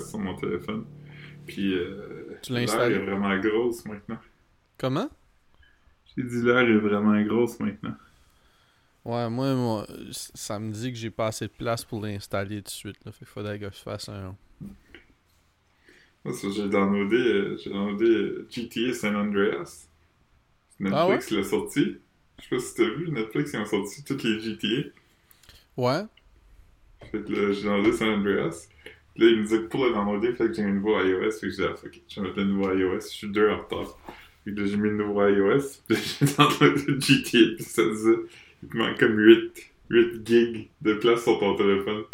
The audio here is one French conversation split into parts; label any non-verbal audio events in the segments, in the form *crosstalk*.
iOS sur mon téléphone. Puis euh, est vraiment grosse maintenant. Comment? J'ai dit l'air est vraiment grosse maintenant. Ouais, moi, moi, ça me dit que j'ai pas assez de place pour l'installer tout de suite. Là. Fait qu'il faudrait que je fasse un. Moi, j'ai downloadé, euh, j'ai downloadé euh, GTA San Andreas. Ah Netflix l'a sorti. Je sais pas si t'as vu, Netflix, ils ont sorti toutes les GTA. Ouais? Fait que là, j'ai downloadé San Andreas. Là, il me dit que pour le downloader, il fait que j'ai un nouveau iOS. Fait que j'ai dit, ah, fuck it, je vais mettre le nouveau iOS. Je suis deux en retard. Fait que là, j'ai mis le nouveau iOS. *laughs* Puis j'ai downloadé GTA. Puis ça disait, il te manque comme 8, 8 gigs de place sur ton téléphone.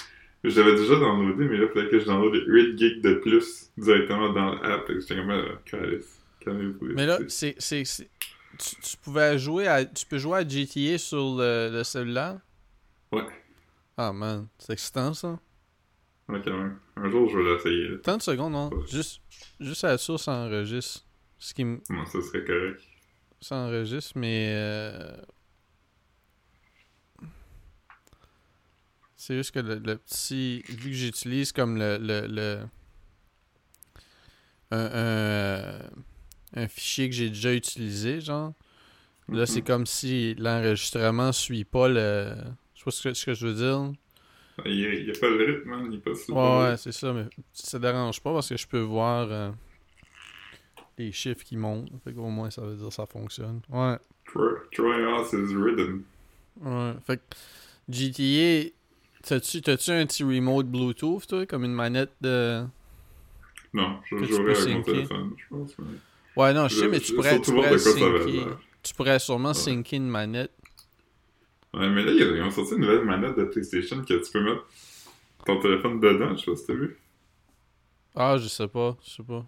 Je l'avais déjà downloadé, mais là, il fallait que je downloade 8 gigs de plus directement dans l'app. Fait que j'étais comme, ah. Mais là, c'est. Tu, tu pouvais jouer à. Tu peux jouer à GTA sur le, le cellulaire? Ouais. Ah man, c'est excitant ça. Ouais, quand même. Un jour, je vais l'essayer. là. 30 secondes, non? Ouais. Juste, juste à la source, ça enregistre. Ce qui me. Comment ça serait correct? Ça enregistre, mais. euh, C'est juste que le, le petit. Vu que j'utilise comme le. le, le- Un, un, euh, un fichier que j'ai déjà utilisé, genre. Là, c'est Mhm. comme si l'enregistrement suit pas le. Je sais pas ce que, ce que je veux dire. *laughs* Il n'y a, pas le rythme, man. Il est pas super. Ouais, ouais, c'est ça, mais ça dérange pas parce que je peux voir euh, les chiffres qui montent. Fait qu'au moins, ça veut dire que ça fonctionne. Ouais. Try, try out his rhythm. Ouais. Fait que GTA, t'as-tu, t'as-tu un petit remote Bluetooth, toi, comme une manette de. Non, je jouerais avec mon téléphone, je pense. Mais... Ouais, non, je sais, mais tu pourrais, tu pourrais, syncer- tu pourrais sûrement Ouais. syncer une manette. Ouais, mais là, ils ont- sorti une nouvelle manette de PlayStation que tu peux mettre ton téléphone dedans, je sais pas si t'as vu. Ah, je sais pas, je sais pas.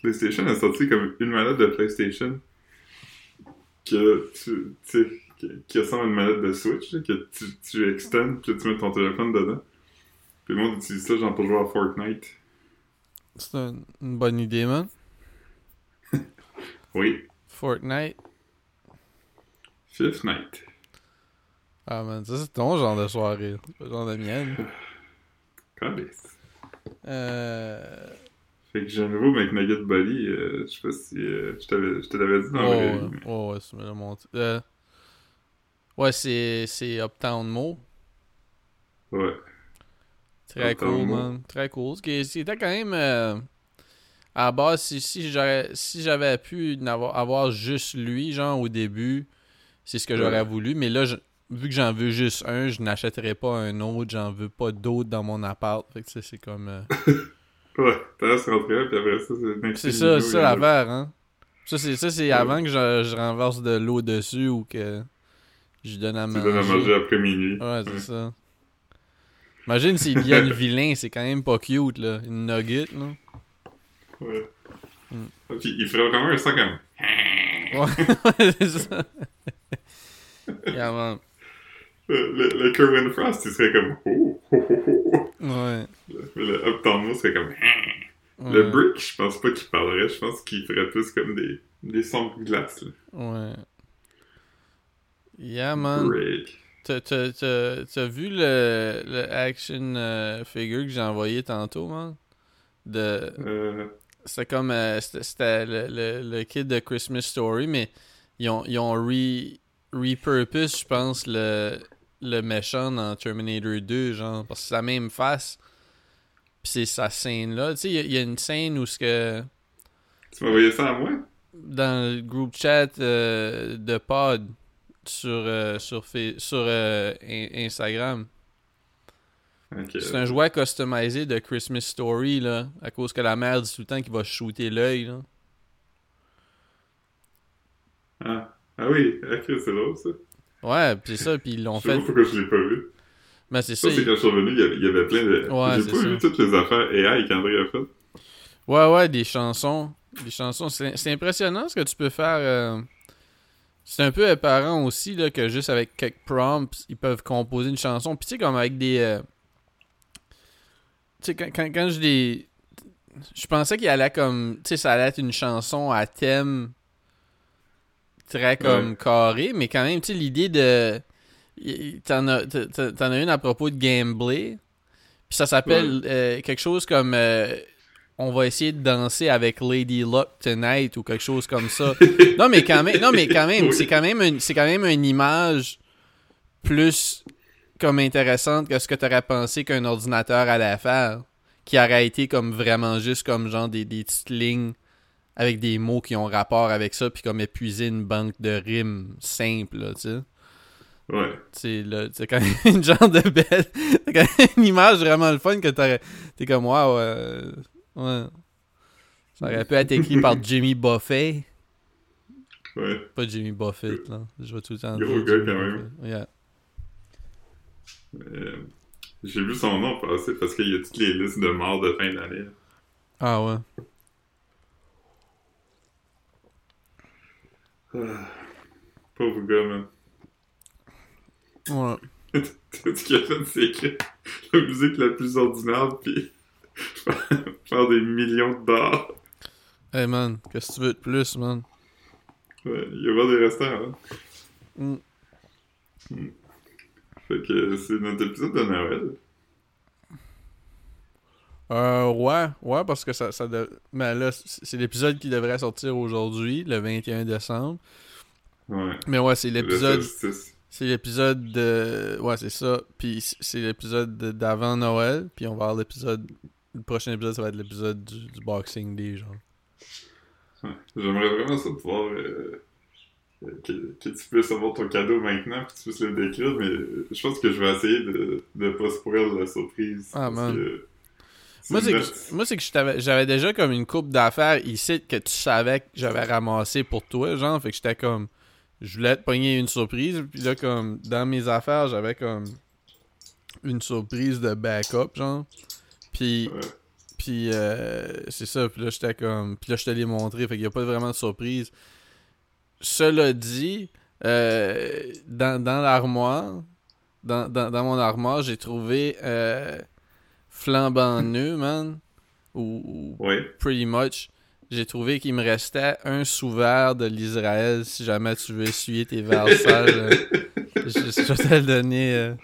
PlayStation a sorti comme une manette de PlayStation que tu, sais, qui, qui ressemble à une manette de Switch, là, que tu, tu extends puis tu mets ton téléphone dedans. Puis le monde utilise ça genre pour jouer à Fortnite. C'est une, une bonne idée, man. *laughs* Oui, Fortnite. Fifth Night. Ah, man, ça, c'est ton genre de soirée. C'est pas le genre de mienne. Euh. Fait que j'ai un nouveau McNugget Buddy, euh, je sais pas si euh, je t'avais- je te l'avais dit dans Oh, le ouais, mais- oh, ouais, tu me l'as montré. Euh, ouais, c'est, c'est Uptown Mo. Ouais. Très Uptown cool, Mo. man. Très cool. Ce qui c'était quand même. euh, à la base, si, si, j'aurais, si j'avais pu avoir juste lui, genre au début, c'est ce que Ouais. j'aurais voulu. Mais là, je- vu que j'en veux juste un, je n'achèterai pas un autre. J'en veux pas d'autres dans mon appart. Fait que tu sais, c'est comme. euh, *laughs* Ouais, t'as se rentrer là, puis après ça, c'est C'est ça, c'est ça l'affaire, hein. Ça, c'est, ça, c'est Ouais. avant que je, je renverse de l'eau dessus ou que je donne à Tu manger. donnes à manger après minuit. Ouais, c'est ça. Imagine s'il y a le vilain, c'est quand même pas cute, là. Une nugget, là. Ouais. Mm. Ah, Puis il ferait vraiment un son comme. *laughs* Ouais, c'est ça. *laughs* Yeah, man. Le, le, Kerwin Frost, il serait comme. Oh, oh, oh, oh. Ouais. Le, le serait comme. ouais. Le Brick, je pense pas qu'il parlerait, je pense qu'il ferait plus comme des, des sons de glace. Là. Ouais. Yeah, man. Brick. T'as, vu le, le action euh, figure que j'ai envoyé tantôt, man? De... Euh, C'était comme. euh, c'était c'était le, le, le kid de Christmas Story, mais ils ont, ils ont re, repurpose, je pense, le, le méchant dans Terminator 2, genre, parce que c'est la même face. Puis c'est sa scène-là. Tu sais, il y a- il y, a une scène où ce que. tu m'as envoyé ça à moi? Dans le groupe chat euh, de Pod sur, euh, sur, sur euh, In- Instagram. C'est un jouet customisé de Christmas Story, là, à cause que la mère dit tout le temps qu'il va shooter l'œil, là. Ah. ah oui, ok, c'est drôle ça. Ouais, pis c'est ça, puis ils l'ont Je sais fait. pas pourquoi je l'ai pas vu. Mais c'est ça. Ça, c'est quand je suis revenu, il y avait, plein de. Ouais, J'ai pas ça. vu toutes les affaires AI qu'André a faites. Ouais, ouais, des chansons. Des chansons. C'est c'est impressionnant ce que tu peux faire. euh, C'est un peu apparent aussi, là, que juste avec quelques prompts, ils peuvent composer une chanson. Puis tu sais, comme avec des. euh, Tu sais, quand, quand, quand je les. Je pensais qu'il allait comme. Tu sais, ça allait être une chanson à thème très comme Ouais. carré, mais quand même, tu sais, l'idée de. T'en as, t'en- as une à propos de gameplay. Puis ça s'appelle euh, quelque chose comme euh, On va essayer de danser avec Lady Luck tonight ou quelque chose comme ça. *laughs* non, mais quand même, non, mais quand même, Oui. c'est quand même une, c'est quand même une image plus comme intéressante que ce que t'aurais pensé qu'un ordinateur allait faire. Qui aurait été comme vraiment juste comme genre des, des petites lignes avec des mots qui ont rapport avec ça, puis comme épuiser une banque de rimes simples, là, tu sais. Ouais. C'est là, c'est quand même *laughs* une genre de belle. C'est quand même une image vraiment le fun que t'aurais. T'es comme waouh. euh, ouais. Ça aurait pu être écrit par Jimmy Buffett. Ouais. Pas Jimmy Buffett, là. Je vais tout le temps Gros gars, quand même. Yeah. Euh, J'ai vu son nom passer parce qu'il y a toutes les listes de morts de fin d'année. Ah ouais. *sighs* Pauvre gars, man. Ouais. *laughs* Tout ce qu'il a fait, c'est écrire *laughs* la musique la plus ordinaire, puis *laughs* faire des millions de dollars. Hey man, qu'est-ce que tu veux de plus, man? Ouais, il y a des restaurants. Hein. Mm. Fait que c'est notre épisode de Noël. Euh, ouais, ouais, parce que ça, ça de- Mais là, c'est l'épisode qui devrait sortir aujourd'hui, le 21 décembre. Ouais. Mais ouais, c'est l'épisode. C'est l'épisode de. Ouais, c'est ça. Puis c'est l'épisode de- d'avant Noël. Puis on va avoir l'épisode. Le prochain épisode, ça va être l'épisode du, du Boxing Day, genre. Ouais. J'aimerais vraiment ça pouvoir euh, que, que tu puisses avoir ton cadeau maintenant puis que tu puisses le décrire, mais je pense que je vais essayer de ne pas spoiler la surprise. Ah, parce man. que Moi, c'est que, que j'avais déjà comme une coupe d'affaires ici que tu savais que j'avais ramassé pour toi, genre. Fait que j'étais comme. Je voulais te pogner une surprise. Puis là, comme, dans mes affaires, j'avais comme. Une surprise de backup, genre. Puis. Ouais. Puis euh, c'est ça, puis là j'étais comme. Puis là je te l'ai montré, fait qu'il n'y a pas vraiment de surprise. Cela dit, euh, dans, dans l'armoire, dans, dans, dans mon armoire, j'ai trouvé euh, flambant *laughs* nu, man. Ou, pretty much. J'ai trouvé qu'il me restait un sous-verre de l'Israël si jamais tu veux essuyer tes verres *laughs* sales. euh, je, je vais te le donner. euh,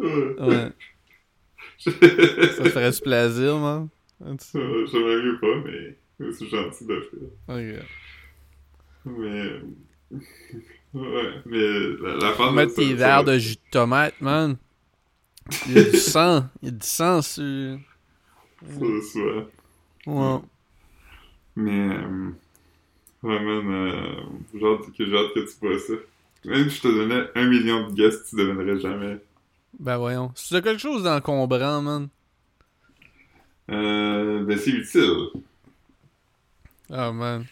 ouais. Ça te ferait du plaisir, man. Euh, J'aimerais mieux pas, mais c'est gentil d'offrir. Ok. Mais. euh, *laughs* Ouais, mais la, la fin Mettre tes verres de jus de tomate, man. Il y a du sang. Il y a du sang sur. Ça, soit. Ouais. Mais. Euh, man, euh, j'ai hâte que j'ai hâte que tu vois ça. Même si je te donnais un million de guests, tu devinerais jamais. Ben voyons. C'est quelque chose d'encombrant, man. Euh, ben c'est utile. Oh man.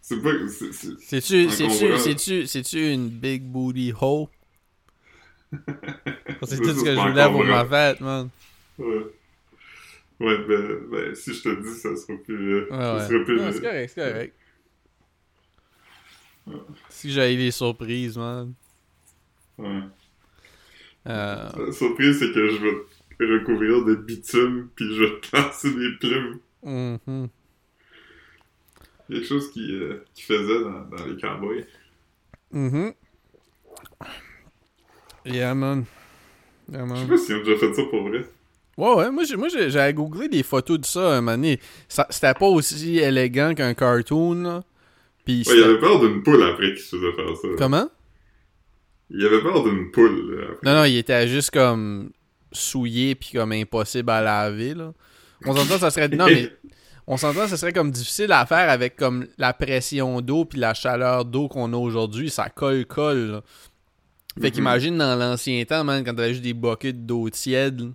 C'est pas. c'est- c'est- C'est-tu, c'est-tu, c'est-tu, c'est-tu une big booty hoe? C'est tout ce que je voulais pour ma fête, man. Ouais. Ouais, ben, ben, si je te dis, ça sera plus. euh, Ouais, ça ouais. sera plus. C'est correct, c'est correct. Si j'avais les surprises, man. Ouais. Euh, La surprise, c'est que je vais te recouvrir de bitume, puis je vais te lancer des plumes. mhm. Quelque chose qui, euh, qui faisait dans, dans les cowboys. Mhm. Yeah, man. Yeah, Je sais pas s'ils ont déjà fait ça pour vrai. Ouais, ouais, moi, j'ai- moi j'ai- j'avais googlé des photos de ça un moment donné. Ça- C'était pas aussi élégant qu'un cartoon, là. Puis Ouais, il avait peur d'une poule après qui se faisait faire ça. Comment? Il avait peur d'une poule. là, après. Non, non, il était juste comme souillé puis comme impossible à laver, là. On s'entend, ça serait... Non, mais... *laughs* On s'entend, ça serait comme difficile à faire avec comme la pression d'eau puis la chaleur d'eau qu'on a aujourd'hui. Ça colle-colle, là. Fait Mhm. qu'imagine dans l'ancien temps, man, quand t'avais juste des buckets d'eau tiède,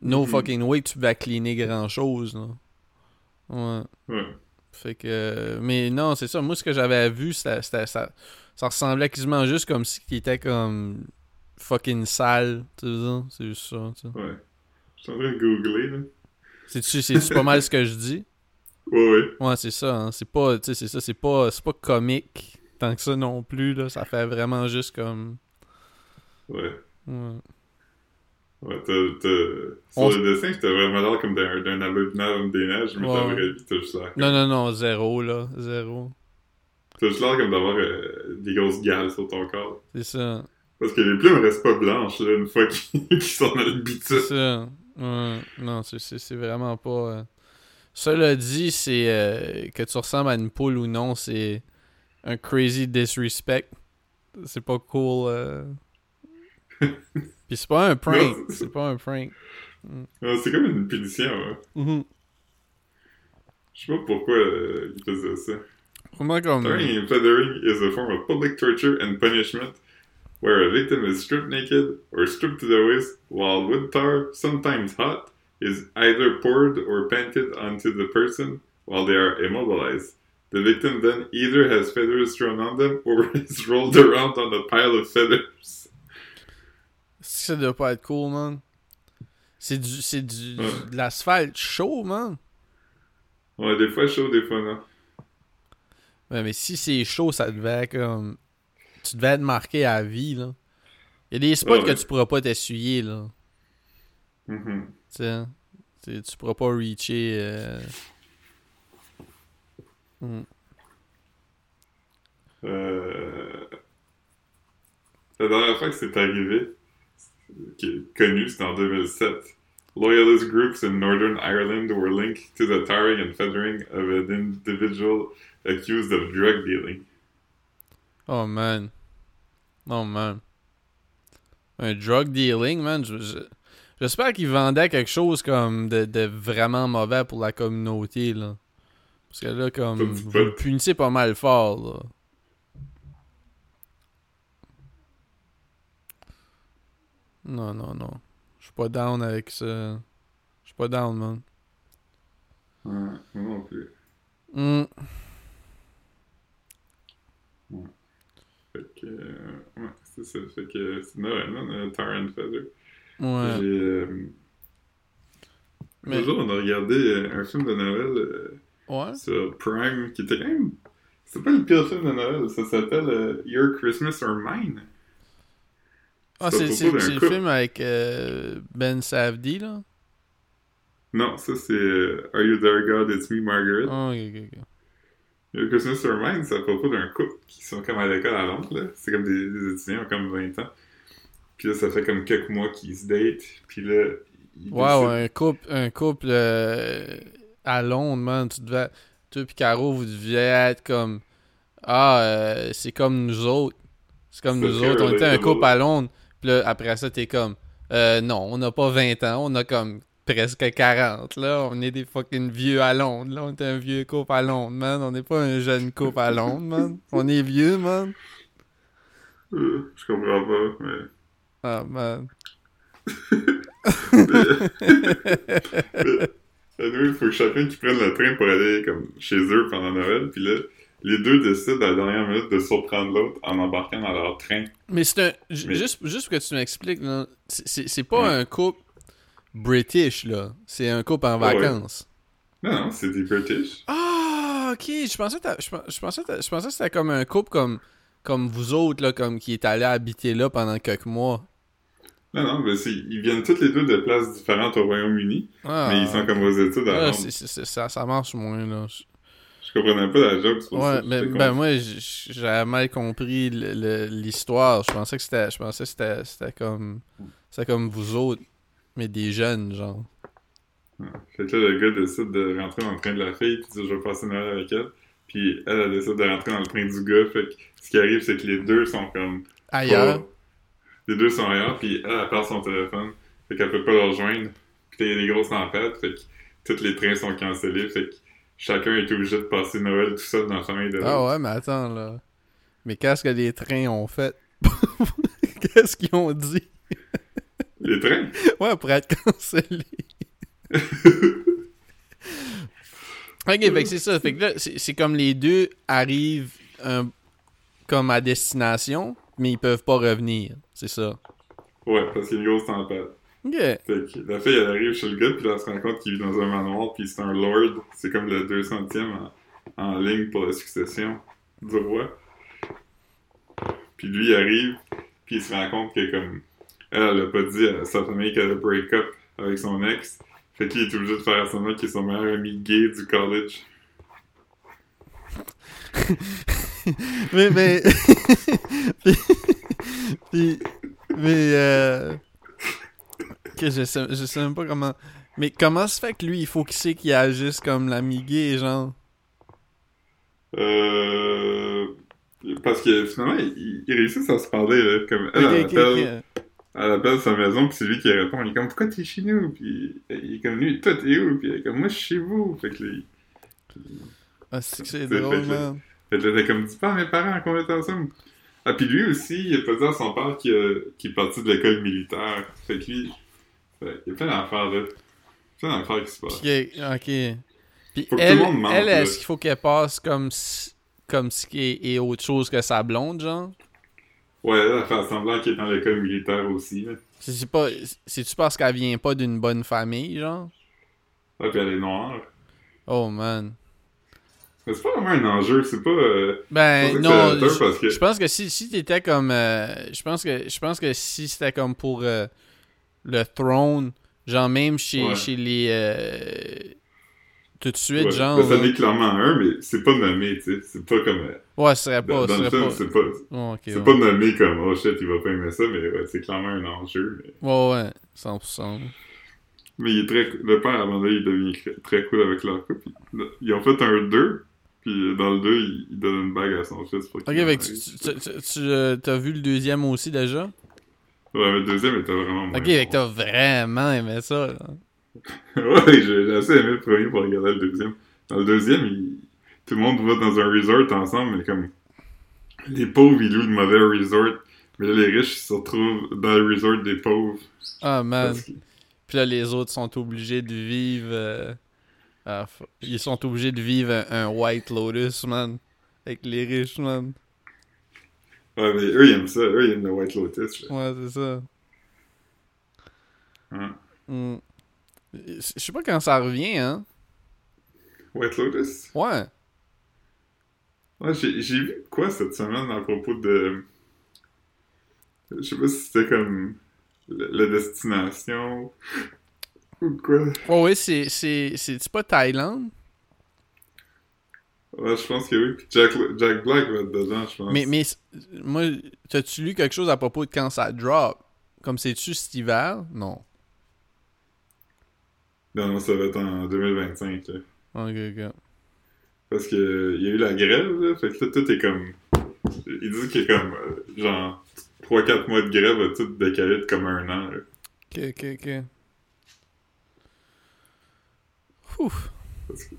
no Mhm. fucking way que tu vas cleaner grand-chose, là. Ouais. Ouais. Fait que... Mais non, c'est ça. Moi, ce que j'avais vu, c'était... c'était- ça, ça ressemblait quasiment juste comme si il était comme... Fucking sale, tu sais, c'est juste ça, tu sais. Ouais. Je suis en train de googler, là. C'est-tu pas mal ce que je dis? *laughs* Ouais, ouais. Ouais, c'est ça, hein. C'est pas, tu sais, c'est ça, c'est pas, c'est pas comique tant que ça non plus, là. Ça fait vraiment juste comme... Ouais. Ouais. Ouais, t'as, t'as... Sur On- le dessin, c'était vraiment l'air comme d'un, d'un abominable des neiges, mais Ouais. dans la vraie vie, t'as juste l'air comme... Non, non, non, zéro, là. Zéro. T'as juste l'air comme d'avoir euh, des grosses gales sur ton corps. C'est ça. Parce que les plumes restent pas blanches, là, une fois *laughs* qu'ils qu'ils sont dans le C'est ça. Ouais. Non, c'est- c'est c'est vraiment pas. euh, Cela dit, c'est euh, que tu ressembles à une poule ou non, c'est un crazy disrespect. C'est pas cool. euh. *laughs* Puis c'est pas un prank. C'est- pas un prank. Ouais, C'est comme une punition, ouais. Mhm. Je sais pas pourquoi euh, ils faisaient ça. Vraiment comme. Tarring and feathering is a form of public torture and punishment where a victim is stripped naked or stripped to the waist while wood tar, sometimes hot, is either poured or painted onto the person while they are immobilized. The victim then either has feathers thrown on them or *laughs* is rolled around on a pile of feathers. Ça doit pas être cool, man. C'est du. C'est du. Ouais. de l'asphalte chaud, man. Ouais, des fois chaud, des fois non. Ouais, mais si c'est chaud, ça devait être comme. Tu devais être marqué à vie, là. Il y a des spots Ouais, que tu pourras pas t'essuyer, là. Tu sais. Tu tu pourras pas reacher. euh, hmm. Euh... La dernière fois que c'est arrivé, qui est connu, c'était en 2007. Loyalist groups in Northern Ireland were linked to the tarring and feathering of an individual accused of drug dealing. Oh, man. Oh, man. Un drug dealing, man. je- je- J'espère qu'il vendait quelque chose comme de, de vraiment mauvais pour la communauté, là. Parce que là, comme. Comme Vous le punissez pas mal fort, là. Non, non, non. Je suis pas down avec ça. Je suis pas down, man. Ouais, non plus. Hmm. Fait que, euh, ouais, c'est ça. Fait que c'est Noël, man, euh, Tar and Feather. Ouais. J'ai, euh, Mais- Un jour, on a regardé euh, un film de Noël euh, Ouais. sur Prime qui était quand même. C'est pas le pire film de Noël, ça s'appelle euh, Your Christmas or Mine. Ah, C'est le film avec euh, Ben Savdi, là? Non, ça c'est euh, Are You There God, It's Me, Margaret. Ok, ok, ok. Your Christmas or Mine, c'est à propos d'un couple qui sont comme à l'école à Londres, là. C'est comme des, des étudiants, comme 20 ans. Puis là, ça fait comme quelques mois qu'ils se datent, puis là. Wow, décident- un couple, un couple à Londres, man. Tu devais. Toi pis Caro, vous deviez être comme. Ah, euh, c'est comme nous autres. C'est comme nous autres. On était un couple à Londres. Puis là, après ça, t'es comme. Euh, non, on n'a pas 20 ans. On a comme presque 40, là. On est des fucking vieux à Londres, là. On est un vieux couple à Londres, man. On n'est pas un jeune couple à Londres, man. On est vieux, man. Euh, je comprends pas, mais. Ah, man. *laughs* *laughs* Il faut que chacun qui prenne le train pour aller comme chez eux pendant Noël, puis là, les deux décident à la dernière minute de surprendre l'autre en embarquant dans leur train. Mais c'est un. Mais- Juste, juste pour que tu m'expliques, c'est- pas Ouais. un couple British, là. C'est un couple en Ah ouais. vacances. Non, non, c'est des British. Ah, ok. Je pensais, que je, pen- je pensais, je pensais c'était comme un couple comme, comme vous autres, là, comme qui est allé habiter là pendant quelques mois. Non, non, mais ils viennent toutes les deux de places différentes au Royaume-Uni, Ah, mais ils sont comme aux études à ah, ça, ça marche moins, là. Je- Je comprenais pas la joke, c'est Ouais, mais ben moi, j'avais mal compris l'histoire. Je pensais que c'était, je pensais que c'était, comme, c'était comme vous autres, mais des jeunes, genre. Fait que là, le gars décide de rentrer dans le train de la fille, puis dit je vais passer Noël avec elle. Puis elle, elle décide de rentrer dans le train du gars. Fait que ce qui arrive, c'est que les deux sont comme Ailleurs? Les deux sont ailleurs, puis elle, elle perd son téléphone. Fait qu'elle peut pas le rejoindre. Puis il y a des grosses tempêtes, fait que tous les trains sont cancellés. Fait que chacun est obligé de passer Noël tout seul dans la famille de Ah ouais, mais attends, là. Mais qu'est-ce que les trains ont fait? *laughs* qu'est-ce qu'ils ont dit? Les trains? *laughs* Ouais, pour être cancellés. *laughs* ok, fait que c'est ça. Fait que là, c'est c'est comme les deux arrivent euh, comme à destination, mais ils peuvent pas revenir. C'est ça. Ouais, parce qu'il y a une grosse tempête. Ok. Fait que la fille, elle arrive chez le gars, puis là, elle se rend compte qu'il vit dans un manoir, puis c'est un lord. C'est comme le 200e en, en ligne pour la succession du roi. Puis lui, il arrive, puis il se rend compte que, comme, elle, elle a pas dit à sa famille qu'elle a break up avec son ex. Fait qu'il est obligé de faire semblant qu'il est son meilleur ami gay du college. *laughs* Mais, mais. *laughs* Puis, mais, euh... Que je sais, je sais même pas comment... Mais comment se fait que lui, il faut qu'il sait qu'il agisse comme l'ami gay, genre? Euh... Parce que finalement, ils, ils réussissent à se parler, là. Comme elle, elle, Ok, ok, appelle, ok. elle appelle sa maison, puis c'est lui qui répond. Il est comme, pourquoi t'es chez nous? Puis il est comme, lui, toi, t'es où? Puis il est comme, moi, je suis chez vous. Fait que là, il- Ah, c'est que c'est drôle, man. Fait que là, t'es comme, dis pas à mes parents qu'on est ensemble. Ah, puis lui aussi, il a pas dit à son père qu'il qu'il est parti de l'école militaire. Fait que lui, fait, il y a plein d'affaires, là. Plein d'affaires qui se passent. Ok. Puis Faut que tout elle, le monde mente, elle est-ce qu'il faut qu'elle passe comme si, comme si qu'elle est autre chose que sa blonde, genre? Ouais, elle a fait semblant qu'il est dans l'école militaire aussi, là. C'est pas, c'est-tu parce qu'elle vient pas d'une bonne famille, genre? Ah, puis elle est noire. Oh, man. Mais c'est pas vraiment un enjeu, c'est pas... euh, Ben, non, je, parce que- je pense que si, si t'étais comme, euh, je pense que, je pense que si c'était comme pour euh, le throne, genre même chez, Ouais. chez les, euh, tout de suite, ouais. genre, Ben, ça n'est clairement un, mais c'est pas nommé, tu sais. C'est pas comme... ouais, ce serait Dans, pas, dans serait film, pas, c'est pas... Oh, ouais. pas nommé comme, oh shit, il va pas aimer ça, mais ouais, c'est clairement un enjeu. Mais, Ouais, ouais, 100%. mais il est très, le père, à un moment donné, il devient très cool avec leur couple. Ils ont fait un 2, puis dans le 2, il, il donne une bague à son fils. Pour Ok, tu, tu, tu- tu, euh, t'as vu le deuxième aussi déjà? Ouais, mais le deuxième était vraiment moins Ok, que t'as vraiment aimé ça, là. *laughs* Ouais, j'ai assez aimé le premier pour regarder le deuxième. Dans le deuxième, il- tout le monde va dans un resort ensemble, mais comme... Les pauvres, ils louent de mauvais resort. Mais là, les riches se retrouvent dans le resort des pauvres. Ah, man. Que- Puis là, les autres sont obligés de vivre. euh, ah, ils sont obligés de vivre un, un White Lotus, man. Avec les riches, man. Ouais, mais eux, ils aiment ça. Eux, ils aiment le White Lotus. là. Ouais, c'est ça. Hmm. Je sais pas quand ça revient, hein. White Lotus? Ouais. Ouais, j'ai j'ai vu quoi cette semaine à propos de. Je sais pas si c'était comme. La, la destination. Ou quoi? Ouais, ouais, c'est. C'est c'est-tu pas Thaïlande? Ouais, je pense que oui. Jack, Jack Black va être dedans, je pense. Mais, mais moi, t'as-tu lu quelque chose à propos de quand ça drop? Comme c'est-tu cet hiver? Non. Non, non, ça va être en 2025. Là. Ok, ok. Parce que il y a eu la grève, là. Fait que là, tout est comme. Ils disent qu'il y a comme. euh, genre. 3-4 mois de grève va tout décaler de comme un an, là. Ok, ok, ok. Ouf. Parce que.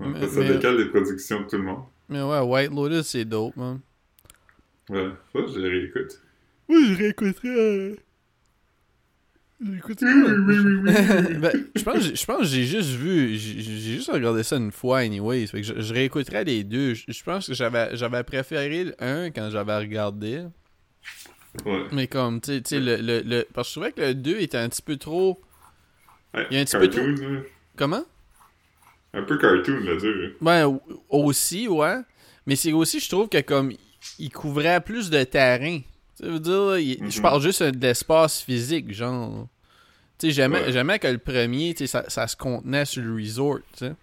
Mais- ça mais- décale les productions de tout le monde. Mais ouais, White Lotus, c'est dope, man. Ouais, ça, je les réécoute. Oui, je réécouterai. J'écouterai. *laughs* ben, je pense, je pense que j'ai juste vu, j'ai juste regardé ça une fois, anyways. Fait que je, je réécouterais les deux. Je, je pense que j'avais j'avais préféré le 1 quand j'avais regardé. Ouais. Mais comme, tu sais- le, le, le- Parce que je trouvais que le 2 était un petit peu trop. Ouais, Il y a un petit peu là. Comment? Un peu cartoon, là, dur. Ben, au- aussi, ouais. Mais c'est aussi, je trouve que comme. Il couvrait plus de terrain. Ça veut dire, là, je Mhm. parle juste de l'espace physique, genre. Tu sais, Ouais. j'aimais que le premier, tu sais, ça, ça se contenait sur le resort, tu sais.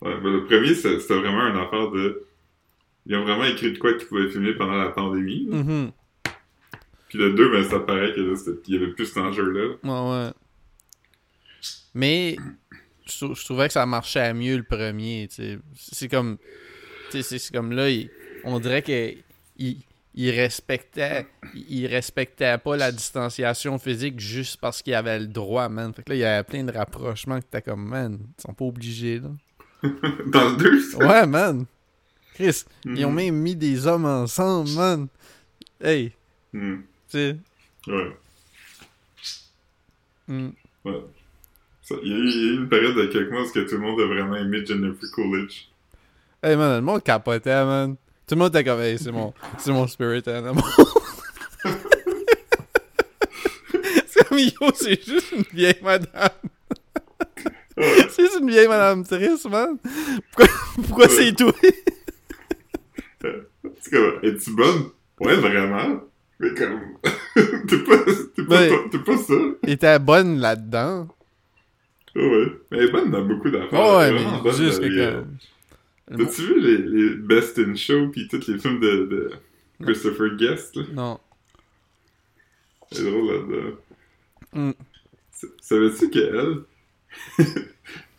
Ouais, mais le premier, c'était vraiment une affaire de. Ils ont vraiment écrit de quoi qu'ils pouvaient filmer pendant la pandémie. là. Mhm. Puis le 2, ben, ça paraît que là, c'était- il y avait plus cet enjeu-là. Ouais, ouais. Mais je, trou- je trouvais que ça marchait mieux le premier. C'est comme. C'est- comme là, il- on dirait que il, respectait. Il respectait pas la distanciation physique juste parce qu'il avait le droit, man. Fait que là, il y avait plein de rapprochements que t'es comme, man, ils sont pas obligés, là. *laughs* Dans le 2, ça? Ouais, man. Chris, ils ont même mis des hommes ensemble, man. Hey, Hmm. tu sais. Ouais. hmm. ouais. Il y, a eu, il une période de quelques mois où que tout le monde a vraiment aimé Jennifer Coolidge. Hey man, le monde capotait, man. Tout le monde était comme, hey, c'est mon, c'est mon spirit animal. *laughs* c'est comme, yo, c'est juste une vieille madame. Ouais. c'est une vieille madame triste, man. Pourquoi, pourquoi Ouais. c'est tout? C'est comme, es-tu bonne? Ouais, vraiment. Mais comme, *laughs* t'es pas, t'es pas, t'es pas ça. Elle était bonne là-dedans? Ouais. Mais elle est bonne dans beaucoup d'affaires. Oh, ouais, mais juste que euh, T'as-tu vu les, les Best in Show pis tous les films de, de Christopher Guest, là? Non. Elle est drôle là-dedans. Mm. Savais-tu qu'elle.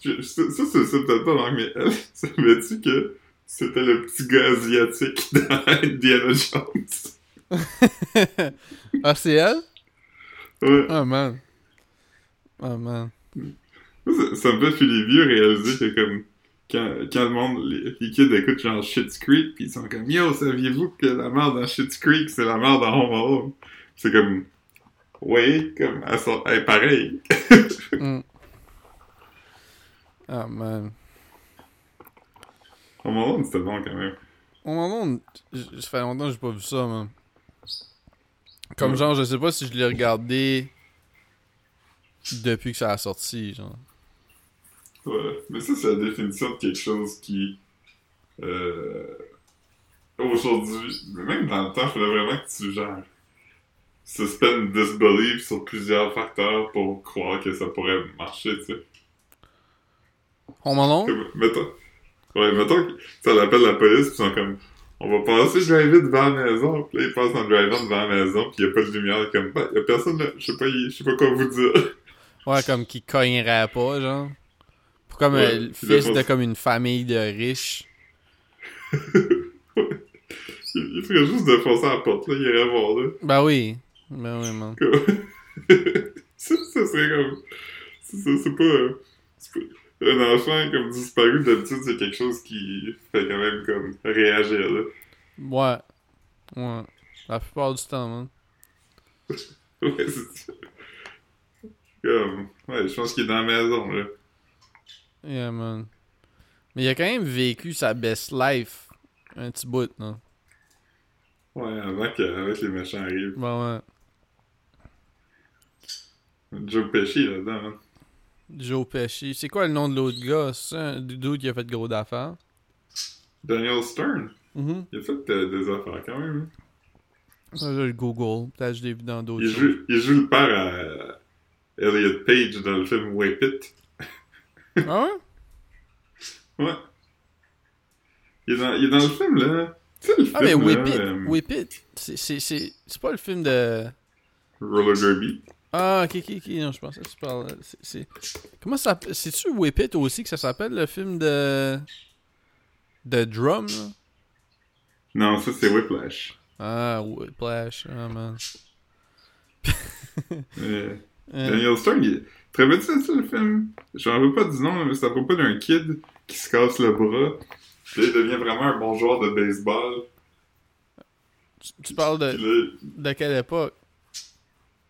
Ça, ça, c'est ça, peut-être pas dans mais elle, *laughs* savais-tu que c'était le petit gars asiatique *laughs* dans Indiana Jones? *laughs* ah, c'est elle? Ouais. Ah, man. Ah, man. Ça, ça me fait chez les vieux réaliser que comme quand, quand le monde, les, les kids écoutent genre Shit's Creek, pis ils sont comme Yo, saviez-vous que la mère dans Shit's Creek, c'est la mère dans Home Alone? C'est comme Ouais, comme elle sort, elle est pareil. *laughs* Mm. Ah, man. Home Alone, c'était bon quand même. Où... j- Ça fait longtemps que j'ai pas vu ça, man. Comme Ouais. genre, je sais pas si je l'ai regardé depuis que ça a sorti, genre. Ouais. Mais ça, c'est la définition de quelque chose qui. Euh, Aujourd'hui, mais même dans le temps, il fallait vraiment que tu gères. Suspend disbelief sur plusieurs facteurs pour croire que ça pourrait marcher, tu sais. Alone? Comme, mettons. Ouais, mettons que ça l'appelle la police, pis ils sont comme. On va passer le drive devant la maison. Puis là, ils passent en drive devant la maison, pis y a pas de lumière. Comme, bah, y a personne là. Je sais pas, je sais pas quoi vous dire. Ouais, comme qui cognerait pas, genre. Comme Ouais, euh, le fils le de comme une famille de riches. Il, il ferait juste de foncer à la porte, là. Il irait voir, là. Ben oui. Ben oui, man. *laughs* Ça, ça serait comme. C'est pas, euh, c'est pas- Un enfant comme disparu, d'habitude, c'est quelque chose qui fait quand même comme réagir, là. Ouais. Ouais. La plupart du temps, man. *laughs* Ouais, c'est ça. Comme. Ouais, je pense qu'il est dans la maison, là. Yeah, man. Mais il a quand même vécu sa best life un petit bout, non? Ouais, avant qu'avec les méchants arrivent. Ben ouais. Joe Pesci là-dedans, hein. Joe Pesci. C'est quoi le nom de l'autre gars? C'est un dude qui a fait gros d'affaires? Daniel Stern. Mhm. Il a fait euh, des affaires quand même. hein. Ça, je le Google. Peut-être que je l'ai vu dans d'autres Il joue, il joue le père à Elliot Page dans le film Whip It. Ah ouais? Ouais. Il est dans, il est dans le film, là. Tu sais, le film, Ah, mais Whip là, It. euh, Whip It. C'est- C'est pas le film de. Roller Derby. Ah, ok, ok, ok. Non, je pensais que tu parlais. c'est- Comment ça s'appelle C'est-tu Whip It aussi que ça s'appelle le film de. de drum, là? Non, ça, c'est Whiplash. Ah, Whiplash. Ah, man. Euh, Euh, Daniel Stern, il... Très bien, ça, le film? Je m'en veux pas du nom, mais c'est à propos d'un kid qui se casse le bras. Puis là, il devient vraiment un bon joueur de baseball. tu, tu parles de, de quelle époque?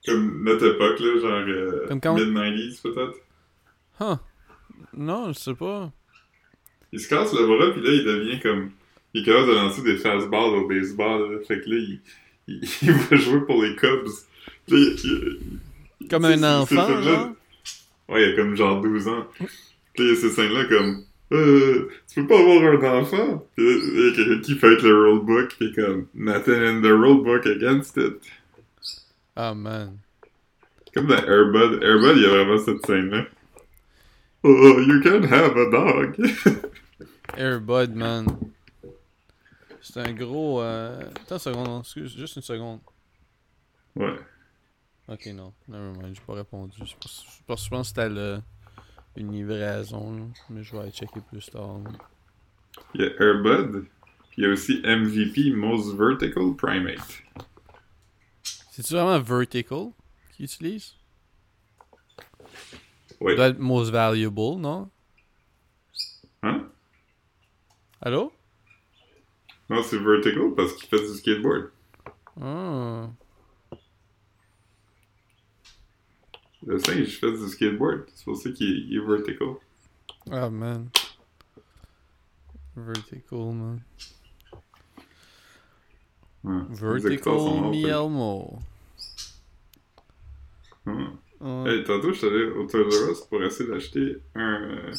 Comme notre époque, là, genre euh, Comme quand- mid-90s peut-être. Huh. Non, je sais pas. Il se casse le bras, puis là, il devient comme... Il est capable de lancer des fastballs au baseball, là. Fait que là, il, il, *laughs* il va jouer pour les Cubs. Puis il- Comme un enfant? Ouais, il a comme genre 12 ans. Puis il y a ces scènes-là comme... Euh, tu peux pas avoir un enfant? Puis il y a quelqu'un qui fait le rulebook, puis comme... Nothing in the rulebook against it. Ah, man. Comme dans Airbud. Airbud, il y a vraiment cette scène-là. Oh, you can have a dog. *laughs* Airbud, man. C'est un gros. Euh... Attends une seconde, excuse, juste une seconde. ouais. Ok, non, nevermind, j'ai pas répondu. Je pense, je pense, que c'était le- une livraison, là. mais je vais aller checker plus tard. là. Il y a Airbud. Puis il y a aussi MVP, Most Vertical Primate. C'est-tu vraiment Vertical qu'ils utilisent? Oui. Ça doit être Most Valuable, non? Hein? Allô? Non, c'est Vertical parce qu'il fait du skateboard. Ah. Le singe fait du skateboard. C'est pour ça qu'il est, Vertical. Ah, man. Vertical, man. Ouais. Vertical Mielmo. Ouais. Ah. Hey, tantôt, je suis allé au Toys R Us pour essayer d'acheter un, euh,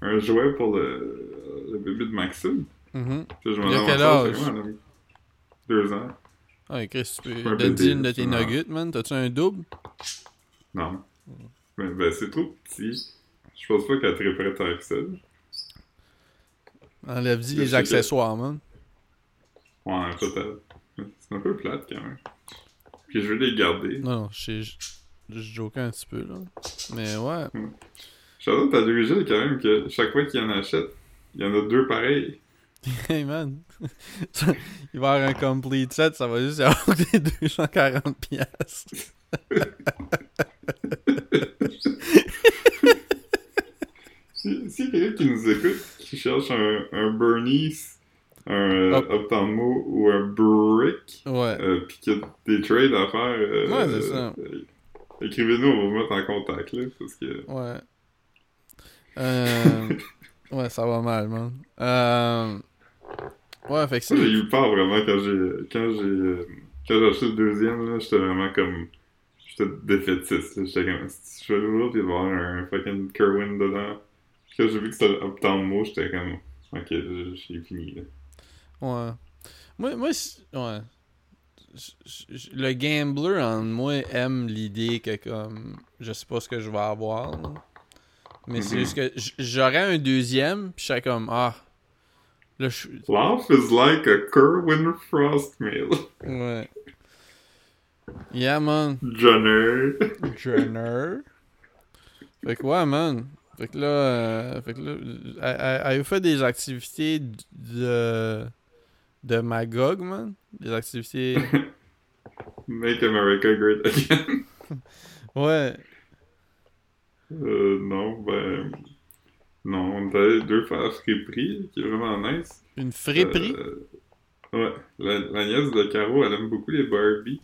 un jouet pour le, le bébé de Maxime. Mhm. Puis je a ai quel âge? vraiment, Deux ans. Ah, Chris, tu peux une de tes nuggets, man. T'as-tu un double? Non. Mais ben, c'est trop petit. Je pense pas qu'elle triperait tant que ça. Enlève-y Je les accessoires, man. Ouais, peut-être. C'est un peu plate quand même. Puis je veux les garder. Non, non, je je joke un petit peu, là. Mais ouais. J'adore ta dirigé quand même que chaque fois qu'il y en achète, il y en a deux pareils. *laughs* Hey man, *laughs* il va y avoir un complete set, ça va juste avoir *laughs* des 240 pièces. Si, si quelqu'un qui nous écoute, qui cherche un, un Bernice, un Optamo ou un Brick, Ouais. euh, puis qu'il y a des trades à faire, euh, Ouais, c'est ça. euh, écrivez-nous, on va vous mettre en contact, là, parce que... Ouais. *laughs* Ouais, ça va mal, man. Euh... Ouais, fait que Moi, j'ai c'est. eu peur vraiment quand j'ai quand j'ai quand j'ai acheté le deuxième là, j'étais vraiment comme j'étais défaitiste là. j'étais comme je vais l'ouvrir puis il va y avoir un fucking Kerwin dedans. Puis quand j'ai vu que c'était Uptown Mo, j'étais comme ok j'ai fini là. Ouais. Moi, moi ouais. Le gambler en moi aime l'idée que, comme, je sais pas ce que je vais avoir, là. Mais c'est Mhm. juste que j'aurais un deuxième, pis je serais comme, ah. Là, je suis. Life is like a Kerwin Frostmail. Ouais. Yeah, man. Johnner. Jenner. Fait que ouais, man. Fait que là, euh, fait que là, elle- elle- elle a fait des activités de de Magog, man? Des activités. *laughs* Make America Great Again. *laughs* Ouais. Euh, non, ben. Non, on est allé deux fois à Friperie, qui est vraiment nice. Une friperie? Euh, ouais, la, la nièce de Caro, elle aime beaucoup les Barbie.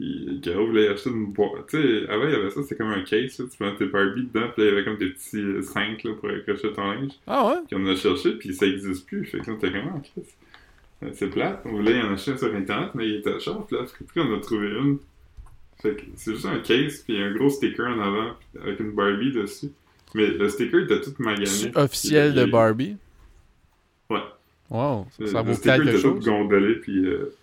Puis Caro voulait acheter une boîte. Tu sais, avant, il y avait ça, c'était comme un case, là, tu mets tes Barbie dedans, puis là, il y avait comme des petits euh, cinq là, pour accrocher ton linge. Ah ouais? Puis on a cherché, puis ça existe plus. Fait que là, t'es comment, Chris? Euh, C'est plate. On voulait en acheter un sur Internet, mais il était cher. Puis là, Friperie, on a trouvé une. Fait que c'est juste un case, puis un gros sticker en avant, avec une Barbie dessus. Mais le sticker était tout magané. C'est officiel de il- Barbie? Ouais. Wow. Le- Ça le vaut sticker quelque était tout chose? gondolé, puis euh,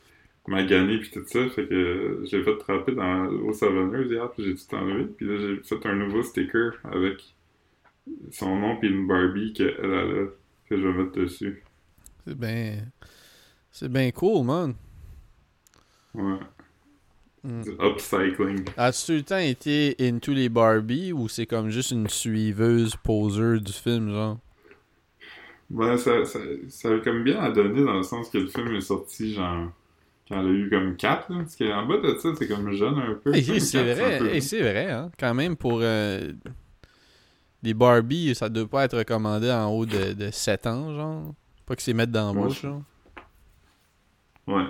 magané, puis tout ça. Fait que j'ai fait tremper dans l'eau savonneuse hier, puis j'ai tout enlevé. Puis là, j'ai fait un nouveau sticker avec son nom, puis une Barbie qu'elle elle a, que je vais mettre dessus. C'est bien. C'est bien cool, man. Ouais. Mm. Du upcycling. As-tu tout le temps été into les Barbie ou c'est comme juste une suiveuse poseur du film, genre? Ben, ça, ça, ça a comme bien à donner dans le sens que le film est sorti, genre, quand elle a eu comme 4, là. Parce qu'en bas de ça, c'est comme jeune un peu. Comme c'est peu vrai, c'est vrai, hein. Quand même, pour euh, des Barbie, ça doit pas être recommandé en haut de, de 7 ans, genre. Pas que c'est mettre dans la Ouais. bouche, genre. Ouais.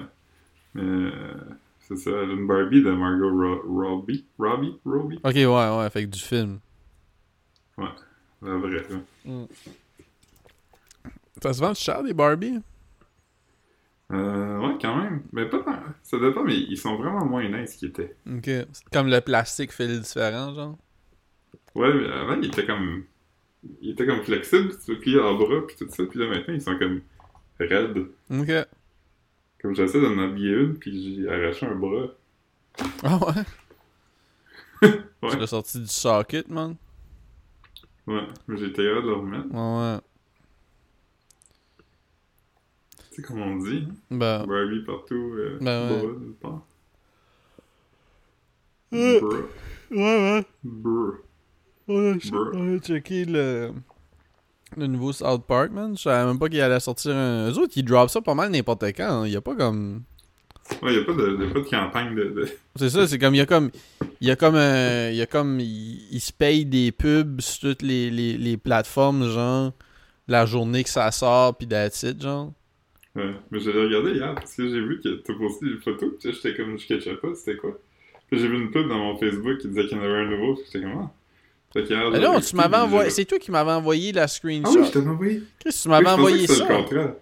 Mais euh, c'est ça, une Barbie de Margot Ro- Robbie. Robbie? Robbie? Ok, ouais, ouais, fait que du film. La vraie, là. Ça se vend cher, des Barbie? Euh, ouais, quand même. Mais pas tant. Ça dépend, mais ils sont vraiment moins nice qu'ils étaient. Ok. C'est Comme le plastique fait le différent, genre. Ouais, mais avant, ils étaient comme. Ils étaient comme flexibles, tu peux plier en bras, puis tout ça. Puis là, maintenant, ils sont comme raides. Ok. Comme j'essaie d'en habiller une, puis j'ai arraché un bras. Ah ouais? *laughs* Ouais. Tu l'as sorti du socket, man? Ouais, mais j'ai été capable de le remettre. Ouais, ouais. Tu sais comment on dit, hein? Ben, Barbie partout, euh, Ben ouais. nulle part. Euh. Ouais, ouais. Bras. On a, Bruh. on a checké le, le nouveau South Park, man. Je savais même pas qu'il allait sortir un. Eux autres, ils drop ça pas mal n'importe quand. hein. Il y a pas comme. Ouais, y a pas de, pas de campagne de... de... *laughs* C'est ça, c'est comme. Il y a comme. Il y a comme un. Il y a comme. Ils il se payent des pubs sur toutes les, les, les plateformes, genre. La journée que ça sort, pis that's it, genre. Ouais, mais je l'ai regardé hier parce que j'ai vu que t'as posté une photo, puis j'étais comme, je catchais pas, c'était quoi. Puis j'ai vu une pub dans mon Facebook qui disait qu'il y en avait un nouveau, puis j'étais comme, ah. Fait qu'hier, Mais j'ai non, tu m'avais envoyé. C'est toi qui m'avais envoyé la Ah screenshot. oui, je t'avais envoyé. Chris, tu m'avais je pensais envoyé que c'était ça. le contraire.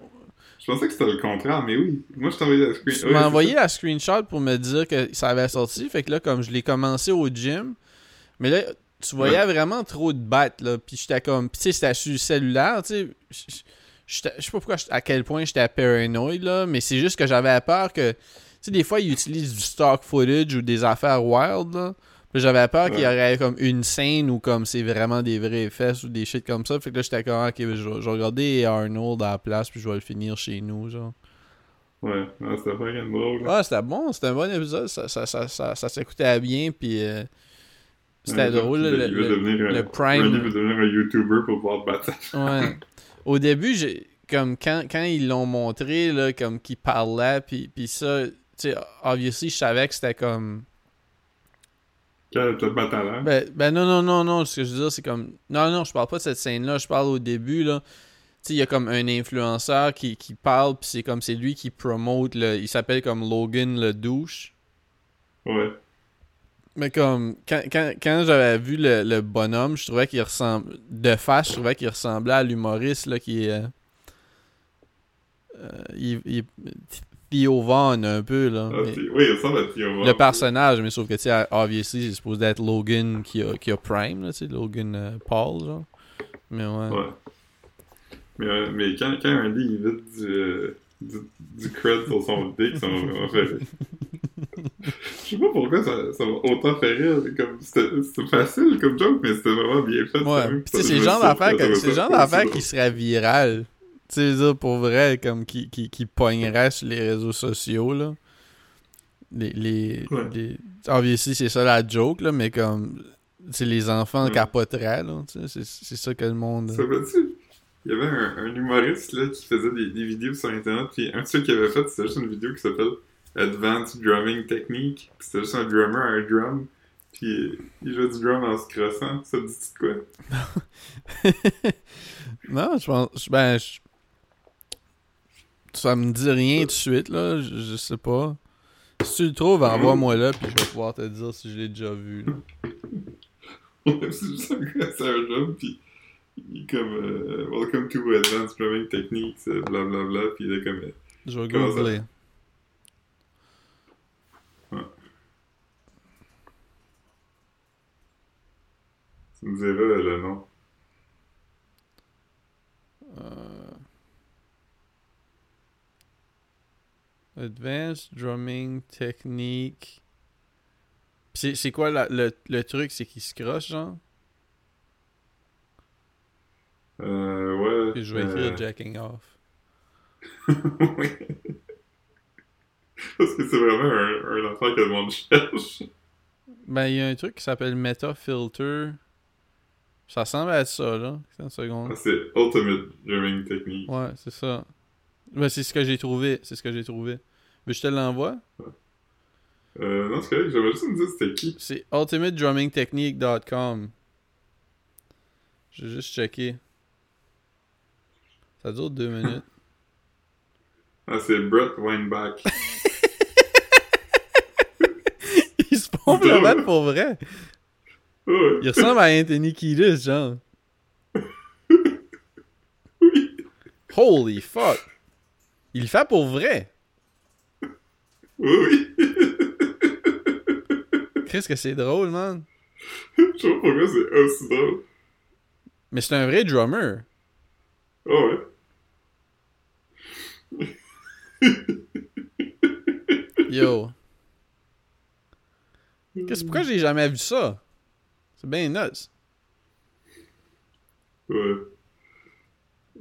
Je pensais que c'était le contraire, mais oui. Moi, je t'ai envoyé la screen. Tu m'as envoyé ça. la screenshot pour me dire que ça avait sorti. Fait que là, comme je l'ai commencé au gym, mais là, tu voyais vraiment trop de bêtes, là. Puis j'étais comme. Puis tu sais, c'était sur le cellulaire, tu sais. Je sais pas pourquoi, à quel point j'étais paranoïde, là. Mais c'est juste que j'avais peur que. Tu sais, des fois, ils utilisent du stock footage ou des affaires wild, là. J'avais peur qu'il y aurait comme une scène où comme c'est vraiment des vraies fesses ou des shit comme ça. Fait que là, j'étais comme, ok, je vais, je regarder Arnold à la place, puis je vais le finir chez nous, genre. Ouais, c'était fucking drôle. Ah, c'était bon, c'était un bon épisode. Ça, ça, ça, ça, ça s'écoutait bien, puis euh, c'était Ouais, drôle. il Le, il le- le prime. Randy veut devenir un YouTuber pour pouvoir battre Ouais. *laughs* Au début, j'ai comme quand, quand ils l'ont montré, là, comme qu'il parlait, puis, puis ça, tu sais, obviously, je savais que c'était comme. T'as pas talent. Ben, ben non, non, non, non, ce que je veux dire, c'est comme. Non, non, je parle pas de cette scène-là, je parle au début, là. Tu sais, il y a comme un influenceur qui, qui parle, puis c'est comme c'est lui qui promote, le, il s'appelle comme Logan le douche. Ouais. Mais comme, quand, quand, quand j'avais vu le, le bonhomme, je trouvais qu'il ressemble. De face, je trouvais qu'il ressemblait à l'humoriste, là, qui est. euh, euh, il, il- Theo Vaughn, un peu, là. Ah, Mais- oui, il ressemble à Theo le personnage, mais sauf que, tu sais, obviously, c'est supposé être Logan qui a, qui a Prime, là, tu sais, Logan euh, Paul, genre. Mais ouais. Ouais. Mais, euh, mais quand, quand Randy il vide du, du, du cred sur son dick, ça m'a vraiment fait. *laughs* Je sais pas pourquoi ça m'a autant fait rire. Comme, c'était facile comme joke, mais c'était vraiment bien fait. Ouais, pis c'est le genre d'affaire que- c'est qui serait viral. Tu sais, ça, pour vrai, comme qui, qui, qui pognerait sur les réseaux sociaux, là. Les. les, Ouais. les- Obviously, c'est ça la joke, là, mais comme. C'est les enfants Ouais. capoteraient, là. C'est c'est ça que le monde. Ça? Il y avait un, un humoriste là, qui faisait des, des vidéos sur internet, puis un de ceux qu'il avait fait, c'était juste une vidéo qui s'appelle Advanced Drumming Technique. Puis c'était juste un drummer à un drum, puis il jouait du drum en se crossant. Ça te dit quoi? *laughs* non, je pense. Ben, je- ça me dit rien tout de suite, là. Je, je sais pas. Si tu le trouves, envoie-moi là, puis je vais pouvoir te dire si je l'ai déjà vu. *laughs* là. c'est juste un gars, c'est un drum, puis il est comme euh, Welcome to Advanced Drumming Techniques, blablabla, puis il est comme. euh, Je vais googler. Tu me diras le nom. Euh, Advanced Drumming Technique. C'est c'est quoi la- le, le truc? C'est qu'il se croche, genre? Euh, ouais. Puis je vais écrire euh, Jacking Off. *laughs* oui. Parce que c'est vraiment un, un affaire que le monde cherche. Ben, il y a un truc qui s'appelle Meta Filter. Ça ressemble à ça, là. Ah, c'est Ultimate Drumming Technique. Ouais, c'est ça. Ben, c'est ce que j'ai trouvé. C'est ce que j'ai trouvé. Mais je te l'envoie. Euh, non, c'est correct, j'avais juste me dire c'était qui. C'est ultimatedrummingtechnique.com. J'ai juste checké. Ça dure deux minutes. *laughs* Ah, c'est Brett Weinbach. *laughs* Il se pompe la balle pour vrai. Ouais. Il ressemble à Anthony Kiedis, genre. Oui. Holy fuck. Il le fait pour vrai. Oui, oui. Qu'est-ce que c'est drôle, man. Je sais pas pourquoi c'est aussi drôle. Mais c'est un vrai drummer. Oh, ouais. Yo. *laughs* Qu'est-ce pourquoi j'ai jamais vu ça? C'est bien nuts. Ouais.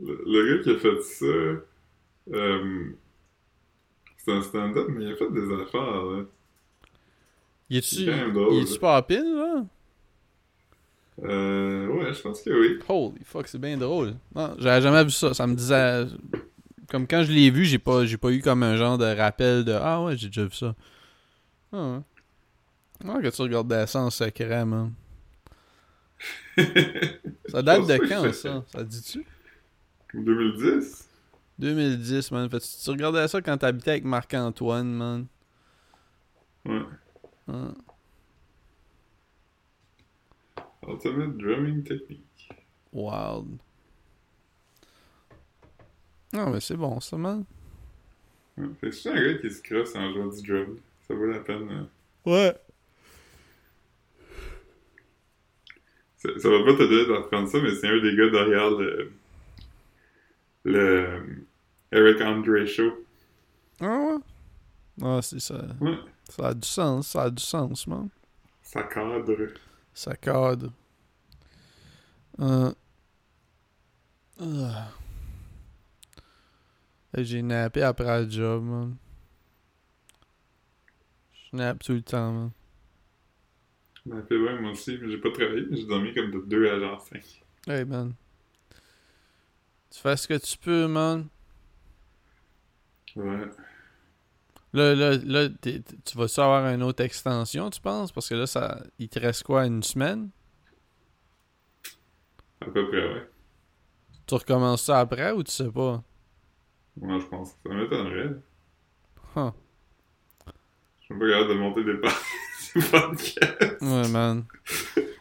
Le, le gars qui a fait ça, euh, c'est un stand-up, mais il a fait des affaires, là. Il est-tu il est-tu là. Euh, ouais, je pense que oui. Holy fuck, c'est bien drôle. Non, j'avais jamais vu ça. Ça me disait. Comme quand je l'ai vu, j'ai pas, j'ai pas eu comme un genre de rappel de Ah ouais, j'ai déjà vu ça. Ah ouais. Que tu regardais ça en secret, man. *laughs* Ça date de quand, ça? Ça dit-tu? 2010? 2010, man. Fait tu regardais ça quand t'habitais avec Marc-Antoine, man? Ouais. Ah. Ultimate Drumming Technique. Wild. Non, mais c'est bon, ça, man. Ouais. Fait que c'est un gars qui se crosse en jouant du drum? Ça vaut la peine. hein? Ouais. Ça, ça va pas t'aider d'apprendre ça, mais c'est un des gars derrière le. le. Eric Andre Show. Ah ouais? Ah, c'est ça. Ouais. Ça a du sens, ça a du sens, man. Ça cadre. Ça cadre. Euh... ah. J'ai nappé après le job, man. Je nappe tout le temps, man. Ben, fait ouais, moi aussi, mais j'ai pas travaillé, j'ai dormi comme de 2 à genre 5. Hey, man. Tu fais ce que tu peux, man. Ouais. Là, là, là tu vas-tu avoir une autre extension, tu penses? Parce que là, ça, il te reste quoi, une semaine? À peu près, ouais. Tu recommences ça après ou tu sais pas? Moi, je pense. Ça m'étonnerait. Huh. Je suis pas capable de monter des parties *laughs* du podcast. Ouais, man.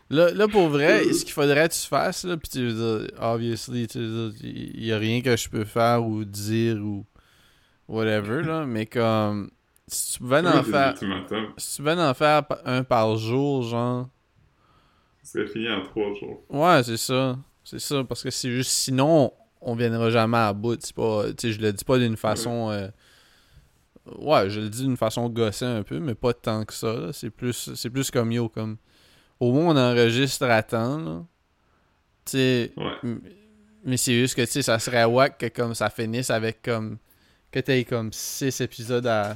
Là, là, pour vrai, ce qu'il faudrait que tu fasses, là, pis tu veux dire, obviously, tu veux dire, il y a rien que je peux faire ou dire ou whatever, là, mais comme, si tu pouvais en faire, si tu pouvais en faire un par jour, genre, serait fini en 3 jours. ouais, c'est ça, c'est ça, parce que c'est juste, sinon, on viendra jamais à bout, c'est pas, tu sais, je le dis pas d'une façon, euh, ouais, je le dis d'une façon gossée un peu, mais pas tant que ça, c'est plus, c'est plus comme yo, comme, au moins on enregistre à temps, là, tu sais, Ouais. Mais c'est juste que, tu sais, ça serait wack que comme ça finisse avec comme. Que t'aies comme 6 épisodes à.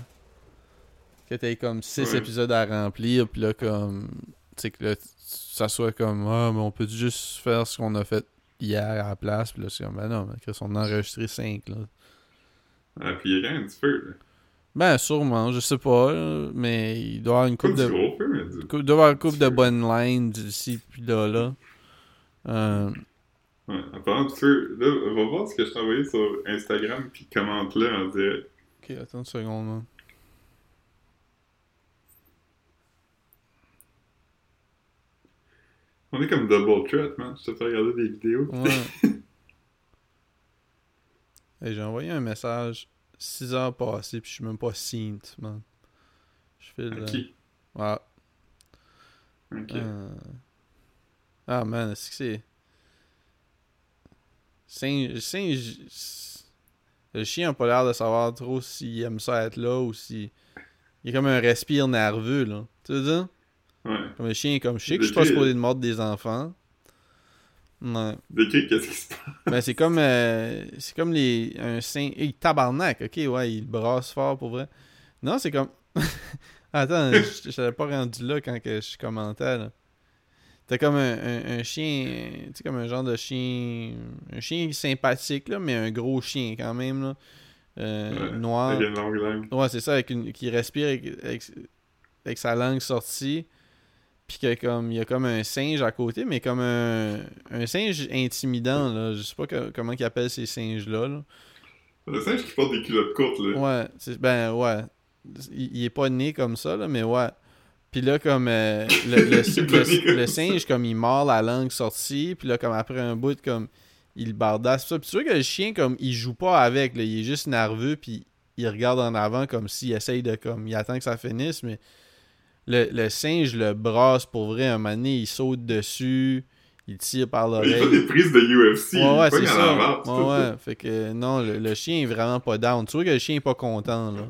Que t'aies comme 6 Ouais. épisodes à remplir, puis là, comme. Tu sais, que là, ça soit comme. Ah, mais on peut juste faire ce qu'on a fait hier à la place, puis là, c'est comme. Ben non, mais Chris, on a enregistré 5, là. Ah, puis il y a quand même du feu, là. Ben, sûrement, je sais pas, là, mais il doit y avoir une coupe de. gros doit avoir une coupe de Sûr. bonnes lines d'ici, puis là, là. Euh, Ouais, en parlant de feu, là, va voir ce que je t'ai envoyé sur Instagram, puis commente-le en direct. Ok, attends une seconde, man. On est comme double threat, man. Je te fais regarder des vidéos. Ouais. *laughs* Hey, j'ai envoyé un message 6 heures passées, puis je suis même pas synt, man. Je fais le. Ouais. Ok. Euh. Ah, man, est-ce que c'est. Singe. Le chien a pas l'air de savoir trop s'il aime ça être là ou si. Il est comme un respire nerveux, là. Tu veux dire? Ouais. Comme le chien est comme que je suis pas supposé de mordre des enfants. Ouais. Décris qu'est-ce qui se passe? Ben, c'est comme. euh, c'est comme les. Un saint. Hey, tabarnak, ok, ouais, il brasse fort pour vrai. Non, c'est comme. *laughs* Attends, je t'avais pas rendu là quand que je commentais, là. T'as comme un, un- un chien. Tu sais, comme un genre de chien. Un chien sympathique, là, mais un gros chien quand même, là. Euh, Ouais, noir. Avec une longue langue. Ouais, c'est ça, avec une, qui respire avec, avec, avec sa langue sortie. Puis que comme il y a comme un singe à côté, mais comme un, un singe intimidant, là. Je sais pas que- comment ils appellent ces singes-là. là. Le singe qui porte des culottes courtes, là. Ouais, ben ouais. Il, il est pas né comme ça, là, mais ouais. Puis là, comme euh, le, *laughs* singe, comme il mord la langue sortie, puis là, comme après un bout, comme il bardasse, ça. Puis tu vois que le chien, comme il joue pas avec, là, il est juste nerveux, puis il regarde en avant comme s'il essaye de, comme, il attend que ça finisse, mais le, le singe le brasse pour vrai. Un moment donné, il saute dessus, il tire par Il fait l'oreille. des prises de UFC. Ouais, c'est ça. Ouais, ouais. Fait que non, le, le chien est vraiment pas down. Tu vois que le chien est pas content, là.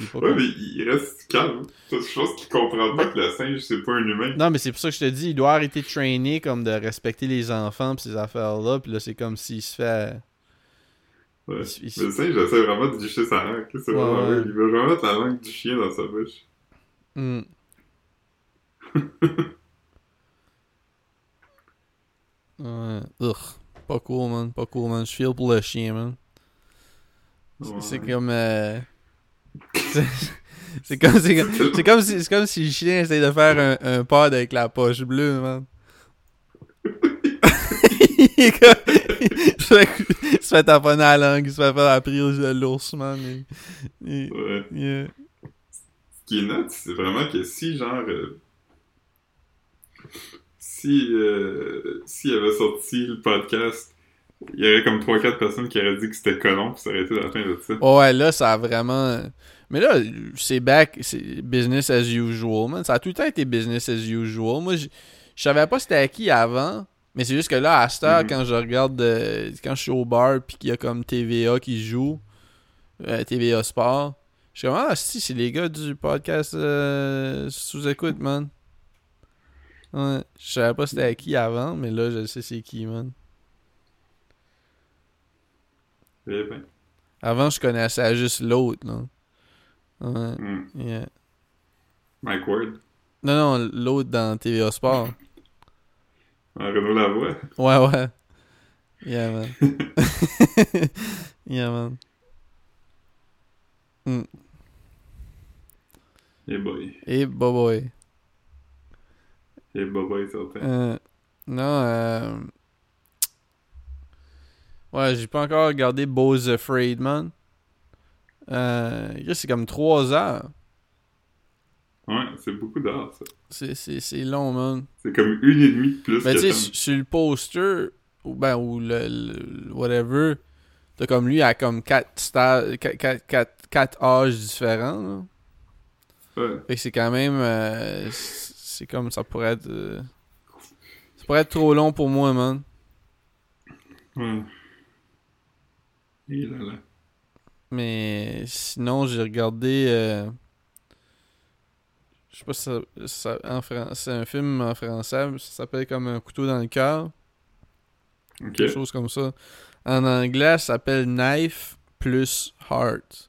Il est pas Ouais, content. mais il reste calme. C'est une chose qu'il comprend pas que le singe, c'est pas un humain. Non, mais c'est pour ça que je te dis, il doit arrêter de trainer, comme de respecter les enfants pis ces affaires-là. Puis là, c'est comme s'il se fait. Ouais. il il le singe essaie vraiment de licher sa langue. C'est vraiment. Il veut vraiment mettre la langue du chien dans sa bouche. Hmm. *laughs* ouais. Ugh. Pas cool, man. Pas cool, man. Je feel pour le chien, man. C'est- Ouais. C'est comme. euh, *laughs* c'est- comme, c'est comme, c'est comme si, c'est comme si le chien essaye de faire un, un pod avec la poche bleue, man. *laughs* il est comme, il se fait, taponner à la langue, il se fait faire la prise de l'ours, man. Il- il- Ouais. il- qui est net, c'est vraiment que si, genre. euh, si. Euh, S'il avait sorti le podcast, il y aurait comme 3-4 personnes qui auraient dit que c'était colon, puis ça aurait été la fin de ça. Ouais, là, ça a vraiment. Mais là, c'est back, c'est business as usual, man. Ça a tout le temps été business as usual. Moi, je savais pas c'était à qui avant, mais c'est juste que là, à cette heure, Mhm. quand je regarde, euh, quand je suis au bar, puis qu'il y a comme TVA qui joue, euh, TVA Sport, je suis comme, ah, si, c'est les gars du podcast euh, sous-écoute, man. Ouais, je savais pas c'était à qui avant, mais là, je sais c'est qui, man. Eh ben. Avant, je connaissais juste l'autre, là. Ouais, Hmm. yeah. Mike Ward. Non, non, l'autre dans TVA Sport. *laughs* Renaud Lavoie. Ouais, ouais. Yeah, man. *laughs* *laughs* yeah, man. Hmm. Et boy. Et boy. Boy, certain. Euh, non, euh... Ouais, j'ai pas encore regardé Bo's Afraid, man. Euh... C'est comme 3 heures. Ouais, c'est beaucoup d'art, ça. C'est- long, man. C'est comme une et demie de plus Ben, que tu sais, sur- le poster, ou ben, ou le, le- whatever, t'as comme lui à comme 4 sta- quatre- quatre- quatre- quatre âges différents, là. Ouais. Fait que c'est quand même. euh, c'est comme ça pourrait être. euh, ça pourrait être trop long pour moi, man. Ouais. Et là là. Mais sinon, j'ai regardé. euh, je sais pas si ça, ça- en fran- c'est un film en français, ça s'appelle comme Un couteau dans le cœur, quelque chose comme ça. En anglais, ça s'appelle Knife plus Heart.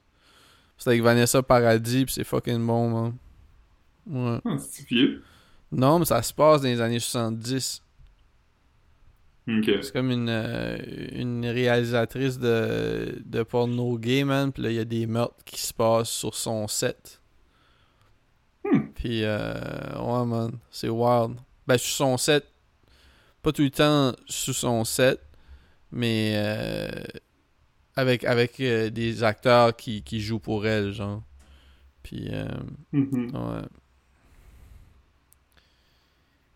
C'est avec Vanessa Paradis, pis c'est fucking bon, man. Ouais. Ah, c'est vieux. Non, mais ça se passe dans les années 70. Ok. C'est comme une, euh, une réalisatrice de, de porno gay, man. Puis là, il y a des meurtres qui se passent sur son set. Hmm. Puis, euh, ouais, man. C'est wild. Ben, sur son set. Pas tout le temps sous son set. Mais euh, avec, avec euh, des acteurs qui, qui jouent pour elle, genre. Puis, euh, Mhm. ouais.